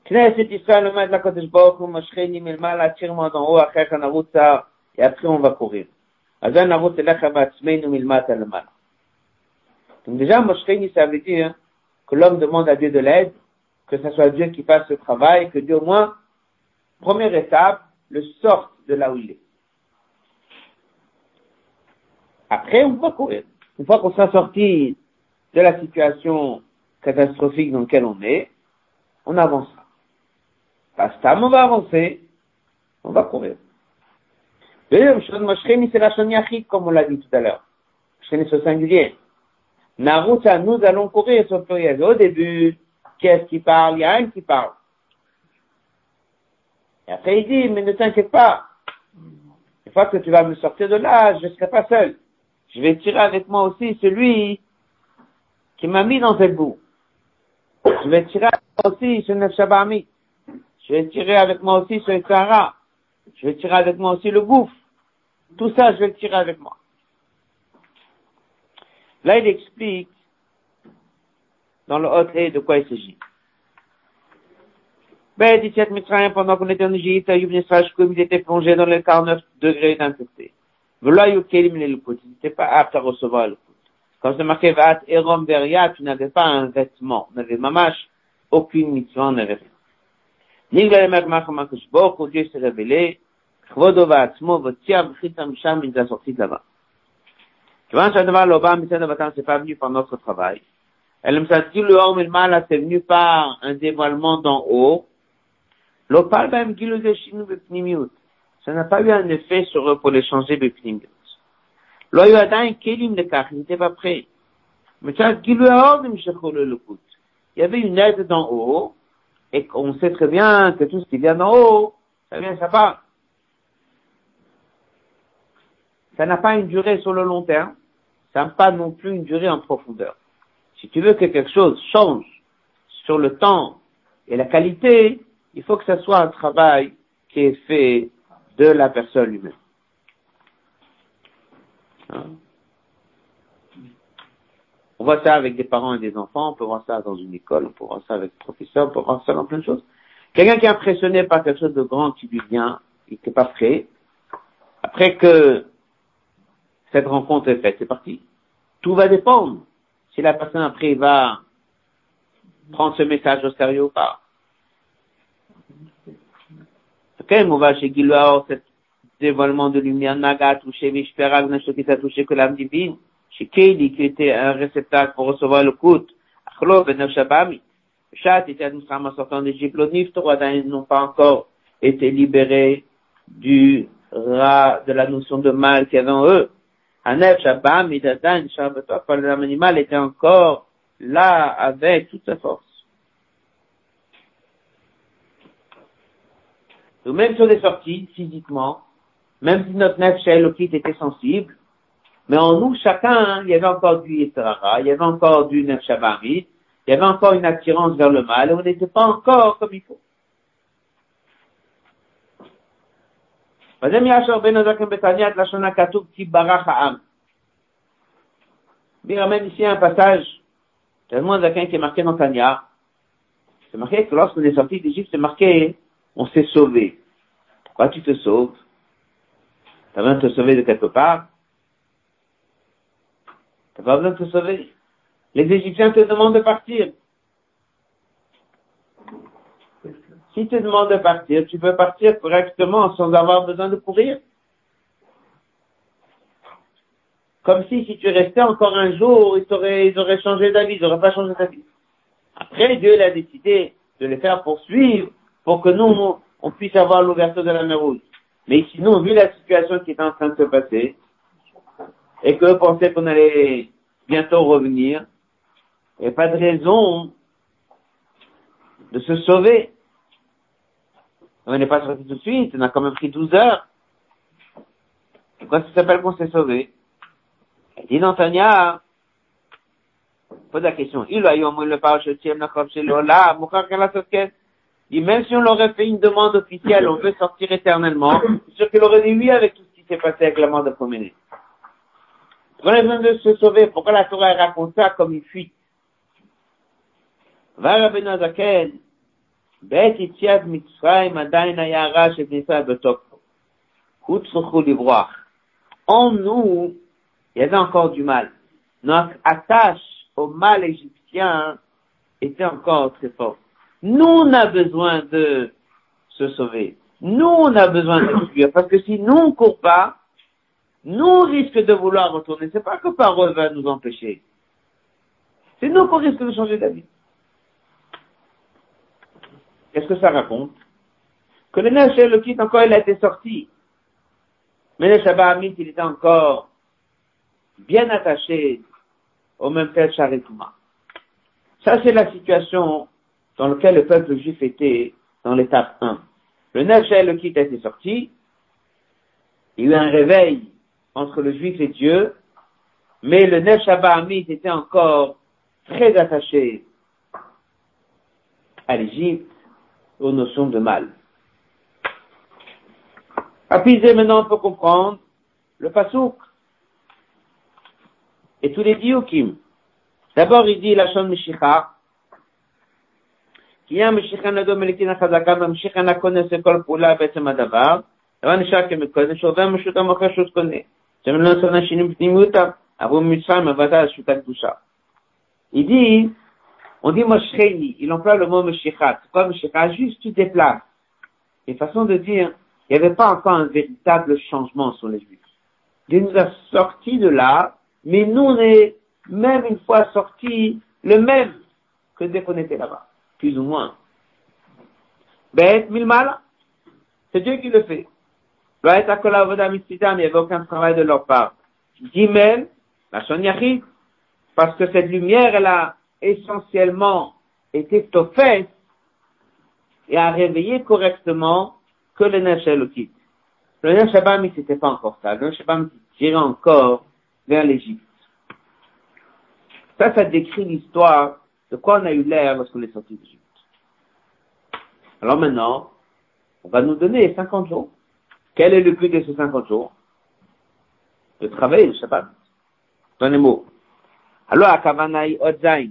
Knesset Israël, le maître de la Kodesh Baruch Hu, Moshcheni Milmal, attire-moi d'en haut, Achecha Narutza, et après on va courir. Azan Narutza Lecha Batzmeinu Milmat Donc déjà, Moshcheni, ça veut dire que l'homme demande à Dieu de l'aide, que ce soit Dieu qui fasse ce travail, que Dieu au moins, première étape, le sorte de là où il est. Après, on va courir. Une fois qu'on sera sorti de la situation catastrophique dans laquelle on est, on avancera. Pastam, on va avancer, on va courir. Deuxième chose, Moshcheni, c'est la Shoniachit, comme on l'a dit tout à l'heure. Moshcheni, c'est au singulier. Naruta, nous allons courir sur le pluriel. Au début, qu'est-ce qui parle? Il y a un qui parle. Et après, il dit, mais ne t'inquiète pas. Une fois que tu vas me sortir de là, je ne serai pas seul. Je vais tirer avec moi aussi celui qui m'a mis dans cette boue. Je vais tirer avec moi aussi ce Nefshabami. Je vais tirer avec moi aussi ce Sahara. Je vais tirer avec moi aussi le gouffre. Tout ça, je vais tirer avec moi. Là, il explique dans le haut de quoi il s'agit. Ben, dit pendant qu'on était en Égypte, comme il était plongé dans les 49 degrés d'impureté. Voilà, il n'était pas apte à recevoir le Quand c'est marqué Vat Erom Veria, tu n'avais pas un vêtement, tu n'avais mamash aucune mitzvah, n'avait rien. Nigla Makamakamakush Boko, Dieu s'est révélé, Chvodo Vatzmo, Votiam, Chitam Sham, il a sorti de là-bas. Kevin Shadavar Lobam, Mitzad c'est pas venu par notre travail. Elle me dit le homme le mal, c'est venu par un dévoilement d'en haut. L'opal, ben, Shinu Bepnimiut ça n'a pas eu un effet sur eux pour les changer Bepnimiut. L'Oyada, Kelim de Kach, il n'était pas prêt. Mais ça, Gilou le Il y avait une aide d'en haut, et on sait très bien que tout ce qui vient d'en haut, ça vient, ça part. Ça n'a pas une durée sur le long terme, ça n'a pas non plus une durée en profondeur. Si tu veux que quelque chose change sur le temps et la qualité, il faut que ce soit un travail qui est fait de la personne humaine. Hein? On voit ça avec des parents et des enfants, on peut voir ça dans une école, on peut voir ça avec des professeurs, on peut voir ça dans plein de choses. Quelqu'un qui est impressionné par quelque chose de grand qui lui vient, il n'est pas prêt. Après que cette rencontre est faite, c'est parti. Tout va dépendre si la personne après va prendre ce message au sérieux ou pas. Ok, on va chez cet dévoilement de lumière Naga touché Vishperag, n'a qui t'a touché que l'âme divine. Chez Keili, qui était un réceptacle pour recevoir le coup. Achlo, Ben Shabami. Chat était un sortant d'Égypte, ils n'ont pas encore été libérés du rat, de la notion de mal qu'il y avait en eux. Hanef, Shabam, Midadan, Shabbatov, l'âme animale était encore là avec toute sa force. Donc même sur des sorties, physiquement, même si notre nef Elokit était sensible, mais en nous, chacun, il y avait encore du Yitrara, il y avait encore du nef il y avait encore une attirance vers le mal, et on n'était pas encore comme il faut. Il ramène ici un passage, tellement Zakin qui est marqué dans Tanya. C'est marqué que lorsqu'on est sorti d'Égypte, c'est marqué, on s'est sauvé. Pourquoi tu te sauves? Tu as besoin de te sauver de quelque part? Tu n'as pas besoin de te sauver? Les Égyptiens te demandent de partir. Si tu demandes de partir, tu peux partir correctement sans avoir besoin de courir. Comme si, si tu restais encore un jour, ils auraient, ils auraient changé d'avis, ils n'auraient pas changé d'avis. Après, Dieu a décidé de les faire poursuivre pour que nous, on puisse avoir l'ouverture de la mer rouge. Mais sinon, vu la situation qui est en train de se passer, et que pensaient qu'on allait bientôt revenir, il n'y a pas de raison de se sauver. On n'est pas sorti tout de suite, on a quand même pris 12 heures. Pourquoi ça s'appelle qu'on s'est sauvé Il dit dans Tania, pose la question, il a eu le là, dit même si on leur fait une demande officielle, on veut sortir éternellement, c'est sûr qu'il aurait dit oui avec tout ce qui s'est passé avec la mort de Khomeini. On a de se sauver. Pourquoi la Torah raconte ça comme une fuite? Va Rabbeinu Zaken, בעת יציאת מצרים עדיין היה רע שנמצא בתוקפו. הוא צריכו לברוח. En nous, il y avait encore du mal. Notre attache au mal égyptien était encore très forte. Nous, on a besoin de se sauver. Nous, on a besoin de fuir. Parce que si nous, on court pas, nous, on risque de vouloir retourner. C'est pas que parole va nous empêcher. C'est nous qu'on risque de changer d'avis. Qu'est-ce que ça raconte? Que le neige le encore, il a été sorti. Mais le Shabbat Amit, il était encore bien attaché au même fait Charitouma. Ça, c'est la situation dans laquelle le peuple juif était dans l'étape 1. Le neige le quitte a été sorti. Il y a eu un réveil entre le juif et Dieu. Mais le neige Shabbat était encore très attaché à l'Égypte aux notions de mal. Apisé, maintenant, on peut comprendre le pasouk et tous les diukim. D'abord, il dit la chaîne Meshicha, qui a Meshicha Nado Melikin Chazaka, Meshicha Nakone Sekol Pula Betzem Adavar, דבר נשאר כמקודש, שעובר משותה מוכר שוט קונה. שמלא נוצר נשינים פנימיותה, עבור מצרים מבטא על שותה קדושה. Il dit, on dit Moshcheni, il emploie le mot Meshichat. C'est quoi Meshichat Juste tu déplaces. Une façon de dire, il n'y avait pas encore un véritable changement sur les Juifs. Dieu nous a sortis de là, mais nous on est même une fois sortis le même que dès qu'on était là-bas, plus ou moins. Bête, mal, c'est Dieu qui le fait. Il n'y avait aucun travail de leur part. Gimel, la Yachid, parce que cette lumière, elle a essentiellement était aux fesses et à réveiller correctement que le Nefshalokit. Le Nefshabam, c'était pas encore ça. Le Nefshabam tirait encore vers l'Égypte. Ça, ça décrit l'histoire de quoi on a eu l'air lorsqu'on est sorti d'Égypte. Alors maintenant, on va nous donner 50 jours. Quel est le but de ces 50 jours? De travailler le Shabbat. Dans les mots. Alors, Kavanai Odzain.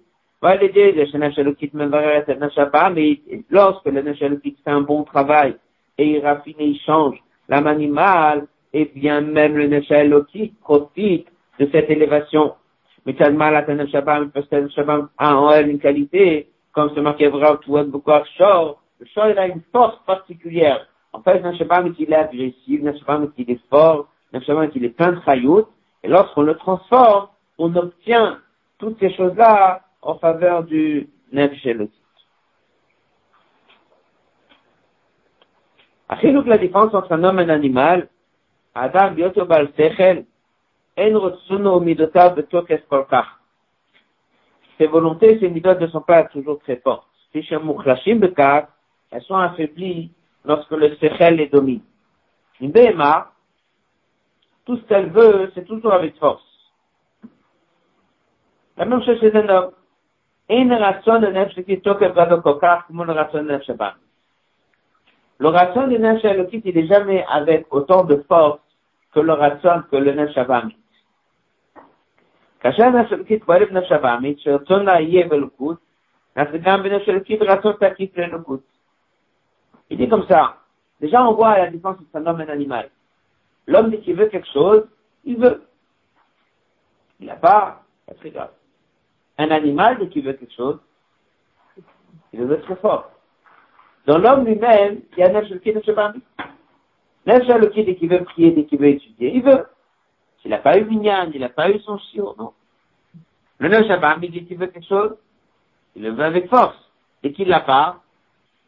Mais lorsque le Neshalukit fait un bon travail et il raffine il change l'âme animale, eh bien même le Neshalukit profite de cette élévation. Mais mal à parce que le a en elle une qualité, comme c'est marqué beaucoup Shor, le Shor il a une force particulière. En fait, le Shabbat il est agressif, le Shabbat il est fort, le Shabbat il est plein de chayout, et lorsqu'on le transforme, on obtient toutes ces choses-là en faveur du Nefesh donc la différence entre un homme et un animal, Adam bioto bal sechel, en rotsuno midotav betokes. Ses volontés, ses midotes ne sont pas toujours très fortes. Si chez Mukhlashim bekar, elles sont affaiblies lorsque le sechel les domine. Une béma, tout ce qu'elle veut, c'est toujours avec force. La même chose chez un homme. Une ration de nefesh qui toque le kokar comme une ration de nefesh Le ration de nefesh elokit, il n'est jamais avec autant de force que le ration que le nefesh abamit. כאשר נפש אלוקית פועלת נפש הבאמית, שרצון לה יהיה בלוקות, אז גם בנפש אלוקית רצון תקיף ללוקות. Il dit comme ça. Déjà, on voit la différence entre un homme et un animal. L'homme dit qu'il veut quelque chose, il veut. Il n'a pas, c'est très grave. Un animal dit qu'il veut quelque chose, il veut très fort. Dans l'homme lui-même, il y a un Nefshalki Nefshabami. Nefshalki dès qu'il veut prier, dès qu'il veut étudier, il veut. S'il n'a pas eu Minyan, il n'a pas eu son shiur, non. Le Nefshabami dit qu'il veut quelque chose, il le veut avec force. Dès qu'il l'a pas,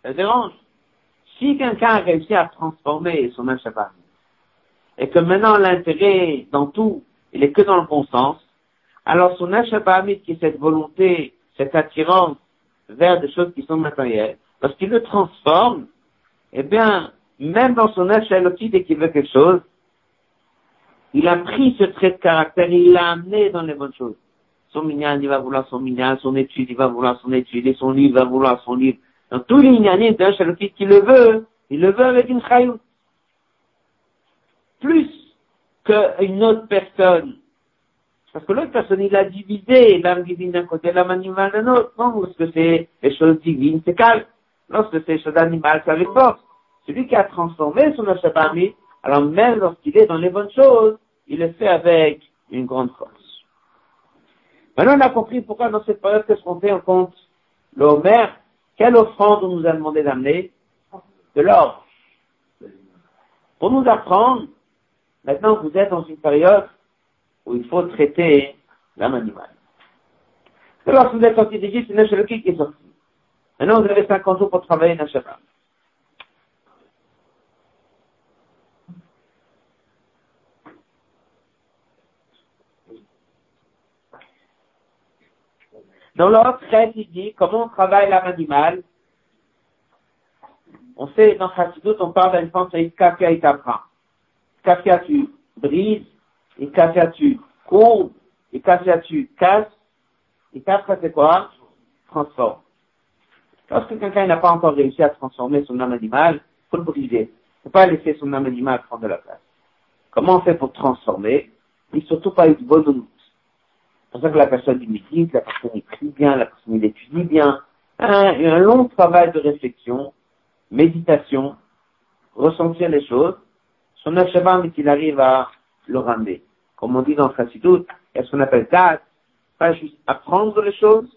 ça dérange. Si quelqu'un a réussi à transformer son Nefshabami, et que maintenant l'intérêt dans tout, il est que dans le bon sens, alors son Hamid, qui est cette volonté, cette attirance vers des choses qui sont matérielles, parce qu'il le transforme, eh bien, même dans son Hachaloti, dès qu'il veut quelque chose, il a pris ce trait de caractère, il l'a amené dans les bonnes choses. Son minyan, il va vouloir son minyan, son étude, il va vouloir son étude, et son livre, va vouloir son livre. Dans tous les inyanim d'un chalokit qui le veut, il le veut avec une chayut. Plus qu'une autre personne. Parce que l'autre personne, il a divisé l'âme divine d'un côté, l'âme animale d'un autre. Non, lorsque c'est les choses divines, c'est calme. Lorsque c'est les choses animales, c'est avec force. Celui qui a transformé son achabami, alors même lorsqu'il est dans les bonnes choses, il le fait avec une grande force. Maintenant, on a compris pourquoi dans cette période, qu'est-ce qu'on fait en compte l'Homer, quelle offrande on nous a demandé d'amener De l'or. Pour nous apprendre, maintenant vous êtes dans une période où il faut traiter l'âme animale. Lorsque vous êtes sorti d'Égypte, c'est Nachalokit qui est sorti. Maintenant, vous avez 50 jours pour travailler Nachalokit. Dans traite, il dit comment on travaille l'âme animale. On sait, dans Chassidut, on parle de kafia et t'apprend. Kafia, tu brises, et kafia, tu courbes, et kafia, tu casses, et kafia, c'est quoi? Transforme. Lorsque quelqu'un n'a pas encore réussi à transformer son âme animale, faut le briser. Faut pas laisser son âme animale prendre de la place. Comment on fait pour transformer? Et surtout pas une bonne c'est pour ça que la personne il médite, la personne il prie bien, la personne il étudie bien. Un, un long travail de réflexion, méditation, ressentir les choses. Son mais qu'il arrive à le ramener. Comme on dit dans le il y a ce qu'on appelle date, pas juste apprendre les choses,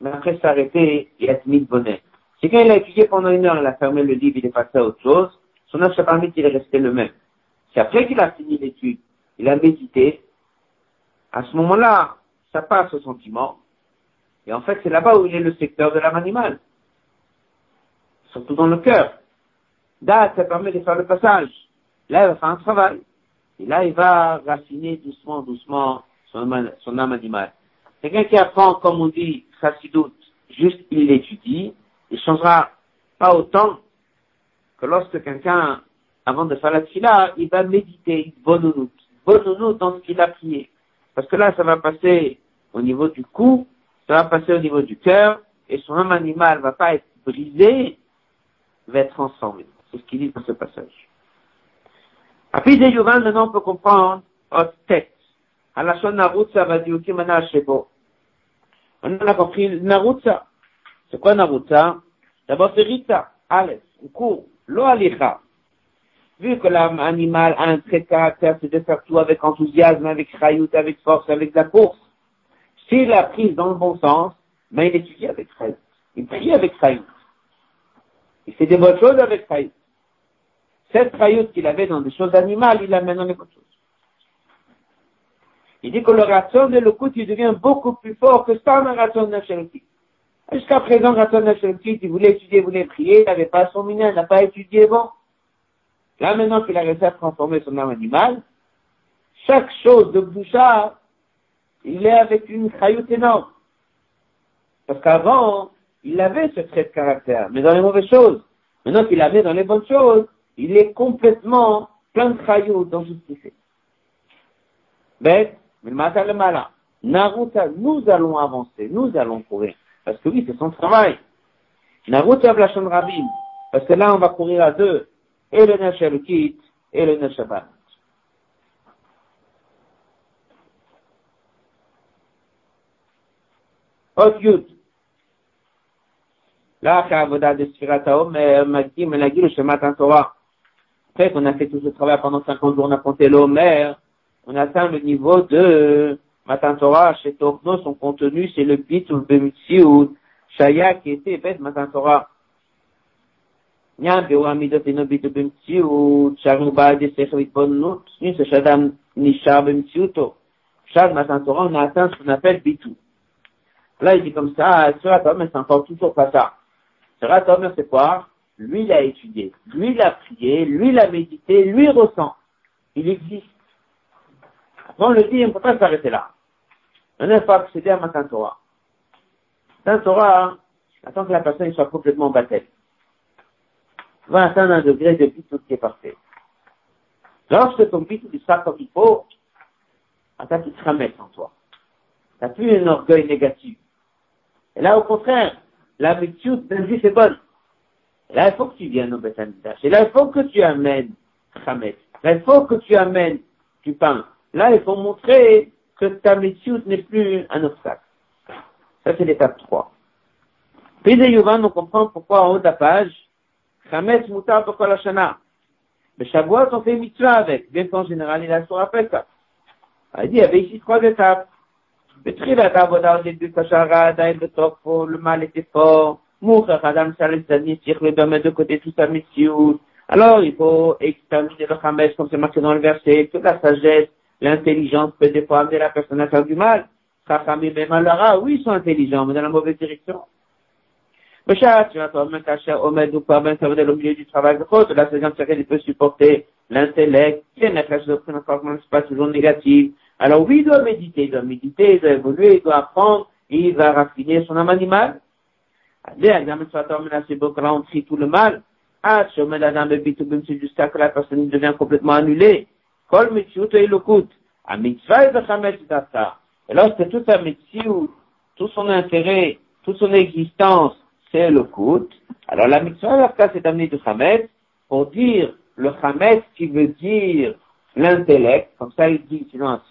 mais après s'arrêter et être mis de bonnet. Si quand il a étudié pendant une heure, il a fermé le livre, il est passé à autre chose, son mais qu'il est le même. Si après qu'il a fini l'étude, il a médité, à ce moment-là, ça passe au sentiment. Et en fait, c'est là-bas où il est le secteur de l'âme animale. Surtout dans le cœur. Là, ça permet de faire le passage. Là, il va faire un travail. Et là, il va raffiner doucement, doucement son âme, animale. Quelqu'un qui apprend, comme on dit, doute, juste il l'étudie, il changera pas autant que lorsque quelqu'un, avant de faire la fila, il va méditer, bonne bonne dans ce qu'il a prié. Parce que là, ça va passer au niveau du cou, ça va passer au niveau du cœur, et son âme animal va pas être brisé, va être transformé. C'est ce qu'il dit dans ce passage. Après, de Yovan, maintenant, on peut comprendre, au tête. À la chaîne Narutsa va dire, maintenant, beau. On a compris Narutsa. C'est quoi Narutsa? D'abord, c'est Rita, Aleph, un cours, lo alicha. Vu que l'âme animale a un trait de caractère, c'est de faire tout avec enthousiasme, avec rayout, avec force, avec la course. S'il a pris dans le bon sens, mais il étudie avec Chaït. Il prie avec Chaït. Il fait des bonnes choses avec Chaït. Cette Chaït qu'il avait dans des choses animales, il l'amène dans les bonnes choses. Il dit que le ration de l'écoute, il devient beaucoup plus fort que ça, le ration de Jusqu'à présent, ration de il voulait étudier, il voulait prier, il n'avait pas son mineur, il n'a pas étudié bon. Là, maintenant qu'il a réussi à transformer son âme animale, chaque chose de bouchard, il est avec une chayoute énorme. Parce qu'avant, il avait ce trait de caractère, mais dans les mauvaises choses. Maintenant qu'il avait dans les bonnes choses, il est complètement plein de chayout dans ce qu'il fait. Mais, Naruta, nous allons avancer, nous allons courir. Parce que oui, c'est son travail. Naruta Blashon Rabim. Parce que là, on va courir à deux. Et le Nashalukit, et le Nashabat. Autre yud. Là, Avoda de après qu'on a fait tout ce travail pendant 50 jours, on a compté l'Omer, on atteint le niveau de Matan Torah, chez Torno, son contenu, c'est le bit ou le bemitsiut, Shaya qui était bête Matan Torah. Ou on a atteint ce qu'on appelle bitou. Là, il dit comme ça, Surat mais c'est encore toujours pas ça. Surat c'est quoi? Lui, il a étudié, lui, il a prié, lui, il a médité, lui, ressent. Il existe. On le dit, on ne peut pas s'arrêter là. On n'est pas accéder à Matan Torah. Torah, attend que la personne soit complètement baptisée. Va atteindre un degré de tout qui est parfait. Lorsque ton bitou il sera comme il faut, attends qu'il te ramène en toi. T'as plus un orgueil négatif. Et là, au contraire, la mitzvah, même si c'est bonne, là, il faut que tu viennes au Beth Et là, il faut que tu amènes Khamet. Là, il faut que tu amènes du pain. Là, il faut montrer que ta métier n'est plus un obstacle. Ça, c'est l'étape 3. Puis de Yovan, on comprend pourquoi en haut de la page, Khamet Moutar la Shana? Le Shavuot, on fait mitzvah avec. Bien qu'en général, il a se rappelle ça. Il dit, il y avait ici trois étapes. Le le mal était fort. Adam le domaine de côté tout sa mission. Alors, il faut examiner le Hamesh, comme c'est marqué dans le verset, que la sagesse, l'intelligence peut des fois amener la personne à faire du mal. Chachamim et Malara, oui, ils sont intelligents, mais dans la mauvaise direction. Bachat, tu vas toi-même cacher Omed ou pas, ben, ça veut dire au milieu du travail de côte. La série, il peut supporter l'intellect, est la doctrine, encore c'est pas toujours négative. Alors oui, il doit méditer, il doit méditer, il doit évoluer, il doit apprendre, et il va raffiner son âme animale. Tout le mal. Ah, jusqu'à que la personne devient complètement annulée. Et lorsque sa tout son intérêt, toute son existence, c'est le coût. Alors la mitzvah, c'est d'amener du chamet pour dire le chamet qui veut dire l'intellect, comme ça il dit sinon un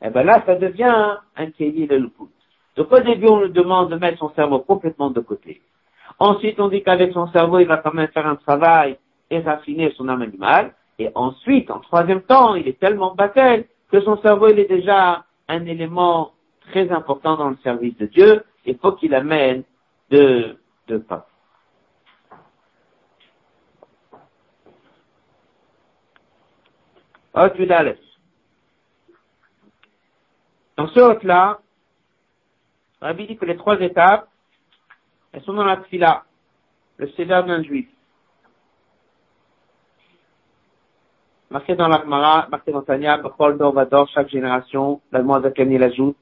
et eh ben là, ça devient un kéli le coût. Donc au début, on lui demande de mettre son cerveau complètement de côté. Ensuite, on dit qu'avec son cerveau, il va quand même faire un travail et raffiner son âme animale. Et ensuite, en troisième temps, il est tellement battel que son cerveau, il est déjà un élément très important dans le service de Dieu. Il faut qu'il amène de, de pain. Dans ce hôte-là, Rabbi dit que les trois étapes, elles sont dans la fila, le cédar d'un juif. Marqué dans l'Akmara, marqué dans Tania, Bechol Dor Vador, chaque génération, la demande il ajoute,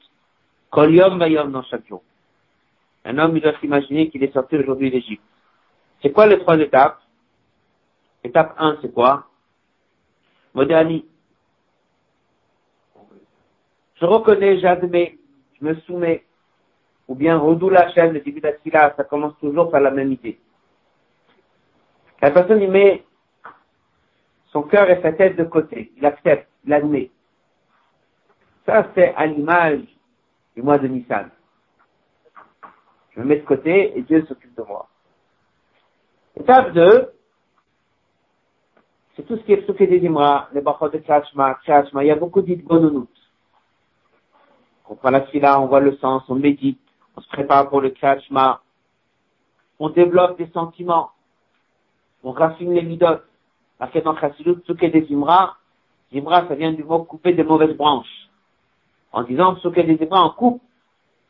Kol Yom Bayom dans chaque jour. Un homme, il doit s'imaginer qu'il est sorti aujourd'hui d'Égypte. C'est quoi les trois étapes? Étape 1, c'est quoi? Modéani. Je reconnais, j'admets, je me soumets ou bien Rodou la chaîne, le début d'Atsila, ça commence toujours par la même idée. La personne y met son cœur et sa tête de côté, il accepte, il admet. Ça, c'est à l'image du mois de Nissan. Je me mets de côté et Dieu s'occupe de moi. Étape 2, c'est tout ce qui est souké des Imra, les bachot de Kachma, Kachma, il y a beaucoup d'idgononut. On prend la fila, on voit le sens, on médite on se prépare pour le kachma, on développe des sentiments, on raffine les midotes. Parce que dans Chassidut, Souké des Imra, Imra, ça vient du mot couper des mauvaises branches. En disant Souké des Imra, on coupe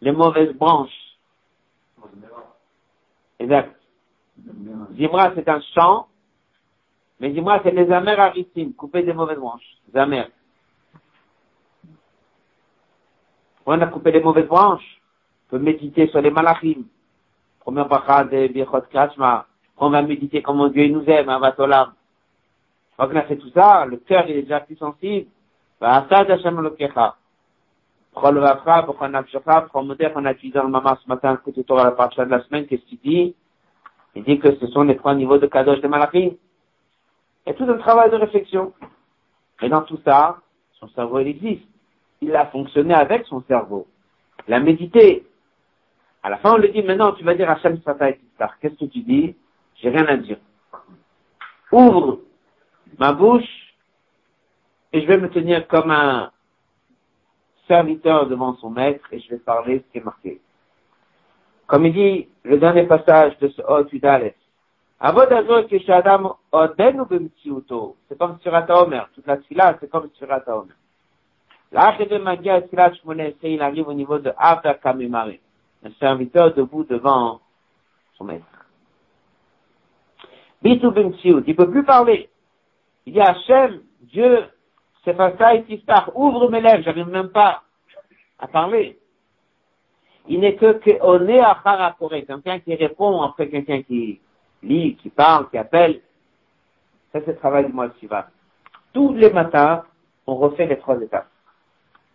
les mauvaises branches. Exact. Zimra, c'est un champ, mais Zimra, c'est les amers aristimes, couper des mauvaises branches. Les amers. On a coupé les mauvaises branches peut méditer sur les malachim. Première bracha de Birchot Krachma. On va méditer comment Dieu nous aime, Avatolam. Quand on a fait tout ça, le cœur il est déjà plus sensible. Va Asad Hashem Lokecha. Prends le Vafra, prends Nafshecha, prends Moder, on a dit dans le maman ce matin, écoute Torah la parcha de la semaine, qu'est-ce qu'il dit? Il dit que ce sont les trois niveaux de Kadosh de Malachim. Et tout un travail de réflexion. Et dans tout ça, son cerveau, il existe. Il a fonctionné avec son cerveau. Il a médité. À la fin, on lui dit, maintenant, tu vas dire Hachem Sata et Qu'est-ce que tu dis? J'ai rien à dire. Ouvre ma bouche et je vais me tenir comme un serviteur devant son maître et je vais parler ce qui est marqué. Comme il dit le dernier passage de ce Hot Udales, c'est comme Surata Omer. Toute la tfila, c'est comme Surata Omer. L'arrivée Magia Tfilat Shmoné, il arrive au niveau de Avda Kamimare un serviteur debout devant son maître. Bitou il ne peut plus parler. Il dit Hachem, Dieu, c'est ça et ouvre mes lèvres, j'arrive même pas à parler. Il n'est que est à quelqu'un qui répond après quelqu'un qui lit, qui parle, qui appelle. Ça, c'est le travail du mois de Shiva. Tous les matins, on refait les trois étapes.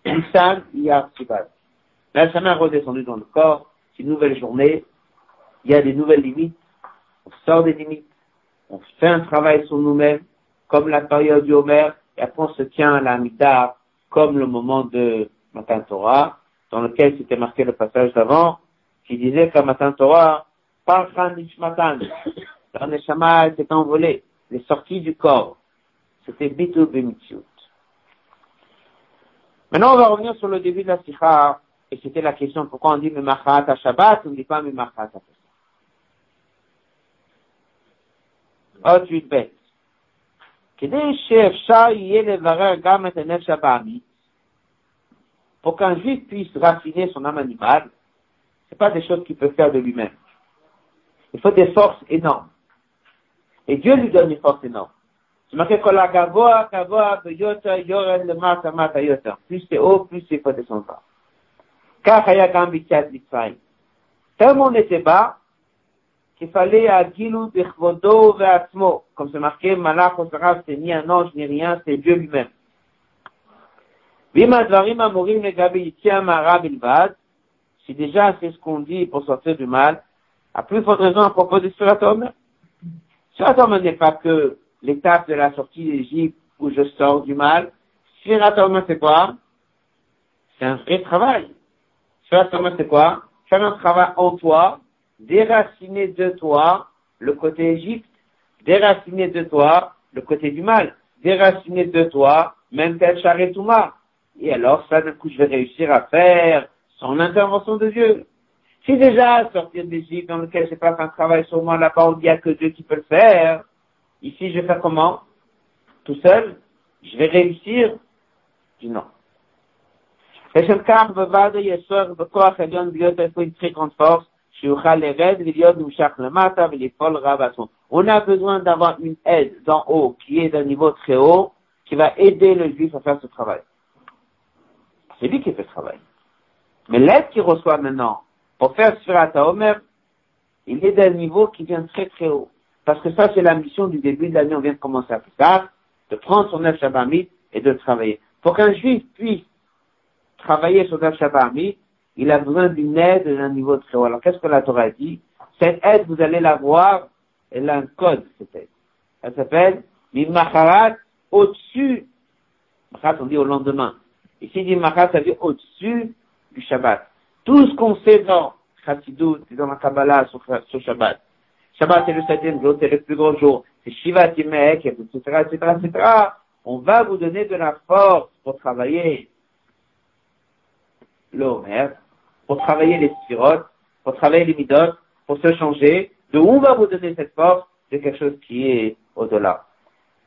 Nissan, Iyar, Shiva. La semaine redescendu dans le corps, c'est une nouvelle journée, il y a des nouvelles limites, on sort des limites, on fait un travail sur nous-mêmes, comme la période du Homer, et après on se tient à la Mida, comme le moment de Matan Torah, dans lequel c'était marqué le passage d'avant, qui disait qu'à Matan Torah, Parchan Nishmatan, le Neshama était envolé, les sorties du corps. C'était Bitu Bimitzut. Maintenant, on va revenir sur le début de la Sikha, et c'était la question pourquoi on dit Memachat à Shabbat, on ne dit pas Memachat à Pesach. עוד י"ב. כדי שאפשר יהיה לברר גם את הנפש הבעמית, pour qu'un juif puisse raffiner son âme animale, c'est pas des choses qu'il peut faire de lui-même. Il faut des forces énormes. Et Dieu lui donne une force énorme. C'est marqué que la gavoa, gavoa, yota, yoren, le mata, mata, yota. Plus c'est haut, plus il faut descendre. Tellement on était bas qu'il fallait Agilou Bichvodo Ve'atzmo. Comme c'est marqué, Malach Osarav, c'est ni un ange, ni rien, c'est Dieu lui-même. Vim Advarim Amorim Legabi Yitia Mara Bilvad. Si déjà c'est ce qu'on dit pour sortir du mal, à plus forte raison à propos du Suratom. Suratom n'est pas que l'étape de la sortie d'Égypte où je sors du mal. Suratom, c'est quoi? C'est un vrai travail. Omer c'est quoi? Faire un travail en toi, déraciner de toi le côté Égypte, déraciner de toi le côté du mal, déraciner de toi même tel Charetouma. Et alors, ça, d'un coup, je vais réussir à faire sans l'intervention de Dieu. Si déjà sortir d'Égypte dans lequel je passe un travail sur moi là-bas, il n'y a que Dieu qui peut le faire. Ici, je vais faire comment? Tout seul? Je vais réussir? Je dis non לשם כך בוועד היסוד בכוח עליון להיות איפה une très grande force, שיוכל לרד ולהיות נמשך למטה ולפעול רע בעצמו. On a besoin d'avoir une aide d'en haut qui est d'un niveau très haut, qui va aider le juif à faire ce travail. C'est lui qui fait le travail. Mais l'aide qu'il reçoit maintenant pour faire Sfirat Omer, il est d'un niveau qui vient très très haut. Parce que ça, c'est la mission du début de l'année, on vient de commencer à plus tard, de prendre son œuf Shabbat et de travailler. Pour qu'un juif puisse travailler sur Shabbat il a besoin d'une aide d'un niveau très haut. Alors, qu'est-ce que la Torah dit? Cette aide, vous allez la voir, elle a un code, cette aide. Elle s'appelle Mimacharat au-dessus. Macharat, on dit au lendemain. Ici, dit Macharat, ça veut dire au-dessus du Shabbat. Tout ce qu'on sait dans Chassidut dans la Kabbalah sur, sur Shabbat. Shabbat, c'est le septième jour, c'est le plus grand jour. C'est Shiva Timek, etc., etc., etc. On va vous donner de la force pour travailler l'Omer, pour travailler les spirotes, pour travailler les midot, pour se changer. De où va vous donner cette force C'est quelque chose qui est au-delà.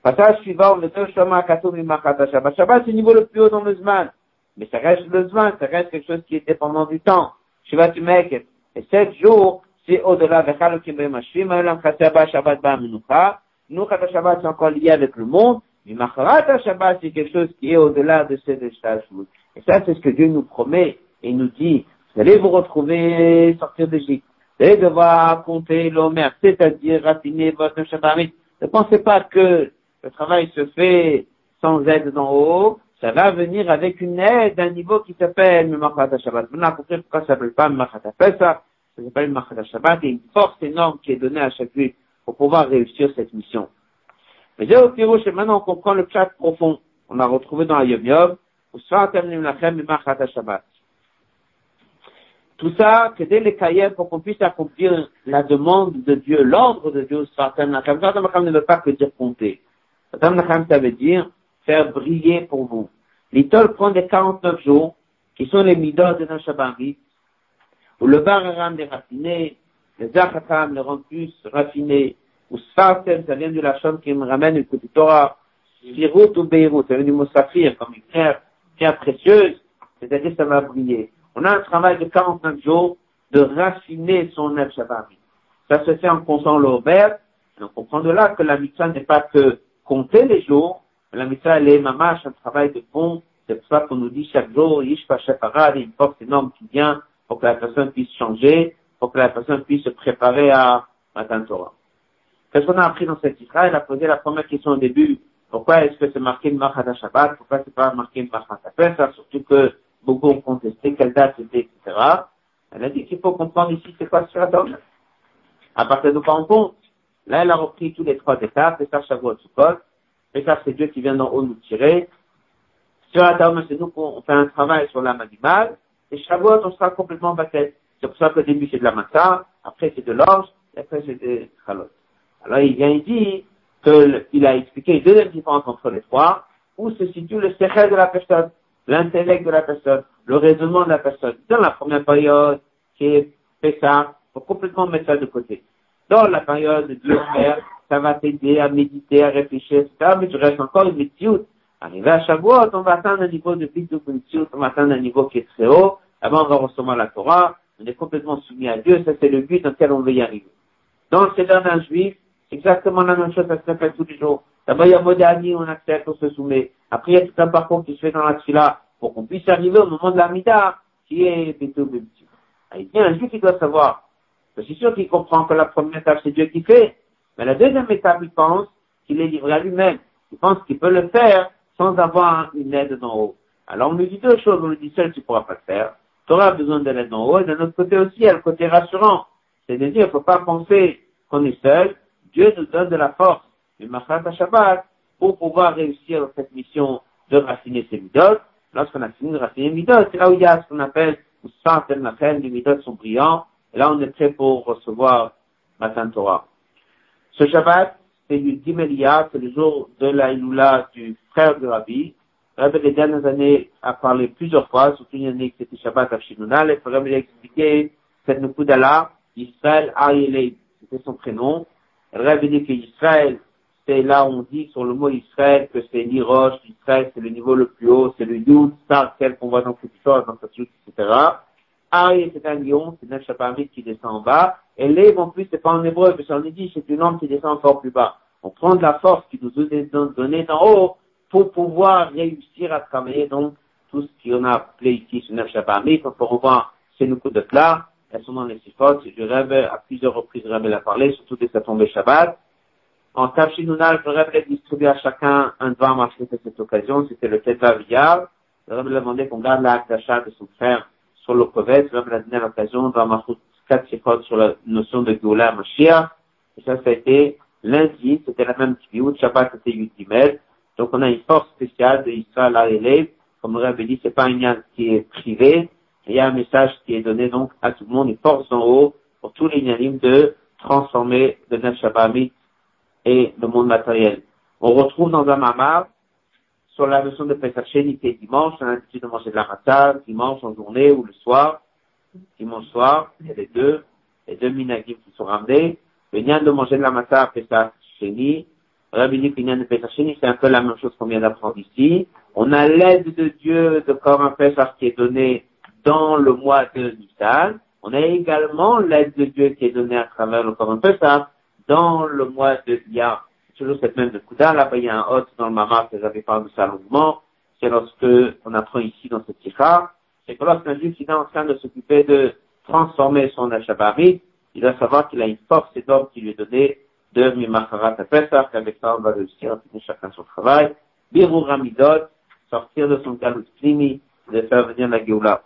Passage suivant, le Shama Katum Shabbat. Shabbat, c'est le niveau le plus haut dans le Zman. Mais ça reste le Zman, ça reste quelque chose qui est dépendant du temps. Shiva Timek. Et sept jours, c'est au-delà. Vechalokim Bemashvim, Elam Chatzaba Shabbat Ba'amenucha. Nous, Shabbat, c'est encore lié avec le monde. Mais Macharat Shabbat, c'est quelque chose qui est au-delà de ces étages. Et ça, c'est ce que Dieu nous promet et nous dit, vous allez vous retrouver, sortir d'Égypte. Vous allez devoir compter l'Omer, c'est-à-dire raffiner votre Shabbat. Ne pensez pas que le travail se fait sans aide d'en haut. Ça va venir avec une aide d'un niveau qui s'appelle Memachat Shabbat. Maintenant, compris pourquoi ça s'appelle pas Memachat Pesach. Ça s'appelle Memachat Shabbat. Il y a une force énorme qui est donnée à juif pour pouvoir réussir cette mission. Mais j'ai au Pirouche, maintenant on comprend le chat profond. On a retrouvé dans la Yom Yom. Tout ça, que dès les cahiers, pour qu'on puisse accomplir la demande de Dieu, l'ordre de Dieu, Sfatem Nachem. Ne veut pas que dire compter. Sfatem Nachem, ça veut dire faire briller pour vous. L'itol prend les 49 jours, qui sont les midot de Nashabari, où le bar est raffiné, les zachatam le plus raffiné, ou Sfatem, ça vient de la chambre qui me ramène une petite Torah, Sirut ou Beirut, ça vient du mot saphir, comme une pierre pierre précieuse, c'est-à-dire ça va briller. On a un travail de 45 jours de raffiner son œuf Shabbat. Ça se fait en comptant l'auberge. On comprend de là que la mitzvah n'est pas que compter les jours, la mitzvah elle est mamache, un travail de fond. C'est pour ça qu'on nous dit chaque jour, il y a une force énorme qui vient pour que la personne puisse changer, pour que la personne puisse se préparer à Matan Torah. Qu'est-ce qu'on a appris dans cette Israël? Elle a posé la première question au début. Pourquoi est-ce que c'est marqué Mahad Shabbat? Pourquoi c'est pas marqué Mahad Pesach? Surtout que beaucoup ont contesté quelle date c'était, etc. Elle a dit qu'il faut comprendre ici c'est quoi Surat À partir de quoi on compte? Là, elle a repris tous les trois étapes, Pessah, Shavuot, Sukkot. Pessah, c'est Dieu qui vient d'en haut nous tirer. Sur la c'est nous qu'on fait un travail sur l'âme animale. Et Shavuot, on sera complètement battu. C'est pour ça que au début, c'est de la matzah, après, c'est de l'orge, et après, c'est des chalot. Alors, il vient, il dit qu'il a expliqué deux différences entre les trois, où se situe le secret de la personne, l'intellect de la personne, le raisonnement de la personne. Dans la première période, qui est Pessah, faut complètement mettre ça de côté. Dans la période de Dieu ça va t'aider à méditer, à réfléchir, etc. Mais tu restes encore une médite. Arrivé à Shavuot, on va atteindre un niveau de de on va atteindre un niveau qui est très haut. Avant, on va recevoir la Torah. On est complètement soumis à Dieu. Ça, c'est le but dans lequel on veut y arriver. Dans ces derniers juifs, exactement la même chose, ça se fait tous les jours. D'abord, il y a Modani, on accepte, on se soumet. Après, il y a tout un parcours qui se fait dans la Tfila pour qu'on puisse arriver au moment de la Mida, qui est Beto Bebti. Il y a un juif qui doit savoir. C'est sûr qu'il comprend que la première étape, c'est Dieu qui fait. Mais la deuxième étape, il pense qu'il est livré à lui-même. Il pense qu'il peut le faire sans avoir une aide d'en haut. Alors, on lui dit deux choses. On lui dit seul, tu pourras pas le faire. Tu auras besoin de l'aide d'en haut. Et d'un autre côté aussi, il y a le côté rassurant. C'est-à-dire, il ne faut pas penser qu'on est seul. Dieu nous donne de la force, du Machat Shabbat, pour pouvoir réussir cette mission de raffiner ses midot. Lorsqu'on a fini de raffiner les midot, c'est là où il y a ce qu'on appelle, ou centaines de les midot sont brillants, et là on est prêt pour recevoir Matan Torah. Ce Shabbat, c'est du Dimelia, c'est le jour de la Iloula du frère de Rabbi. Rabbi, les dernières années, a parlé plusieurs fois, surtout une année que c'était Shabbat à Shinunal, et Rabbi a expliqué cette Nukudala, Israël Arielei, c'était son prénom. Rabbi dit qu'Israël, c'est là on dit sur le mot Israël que c'est l'Iroche, Israël c'est le niveau le plus haut, c'est le Yud, Star, tel qu'on voit dans toute chose, dans cette etc. Ari c'est un lion, c'est un chapamite qui descend en bas, et Lev en plus c'est pas en hébreu, parce qu'en dit c'est une lampe qui descend encore plus bas. On prend de la force qui nous est donnée d'en haut pour pouvoir réussir à travailler donc tout ce qu'on a appelé ici sur Neuf Shabamit, on peut revoir ces nouveaux de là, elles sont dans les sifotes, je rêve à plusieurs reprises, je rêve à parler, surtout dès ça tombait Shabbat. En Tafshinunal, le Rebbe a distribué à chacun un devant marché à cette occasion, c'était le Teta Viyar. Le Rebbe a demandé qu'on garde l'acte d'achat de son frère sur le Kovet. Le Rebbe a donné l'occasion de marcher quatre sifotes sur la notion de Goula Mashiach. Et ça, ça a été lundi, c'était la même de Shabbat c'était 8 emails. Donc on a une force spéciale de Israël à l'élève. Comme le Rebbe dit, c'est pas un lien qui est privé. Il y a un message qui est donné donc à tout le monde, une force en haut pour tous les unanimes de transformer le Nef Shabbat et le monde matériel. On retrouve dans un mamar sur la notion de Pesach est dimanche, on a l'habitude de manger de la matzah, dimanche en journée ou le soir, dimanche soir, il y a les deux, les deux minagim qui sont ramenés. Le lien de manger de la matzah à Pesach Sheni, Rabbi dit que de Pesach c'est un peu la même chose qu'on vient d'apprendre ici. On a l'aide de Dieu de Koran Pesach qui est donnée dans le mois de Nissan. On a également l'aide de Dieu qui est donnée à travers le Koran Pesach dans le mois de Bia, toujours cette même de Kouda, là-bas il y a un hôte dans le Mamar que j'avais parlé de ça longuement, c'est lorsque on apprend ici dans cette tikha, c'est que lorsqu'un juif est en train de s'occuper de transformer son Achabari, il doit savoir qu'il a une force et d'ordre qui lui est donnée de Mimacharat à Pesach, qu'avec ça on va réussir à finir chacun son travail, Birur Ramidot, sortir de son galut de faire venir la Géoula.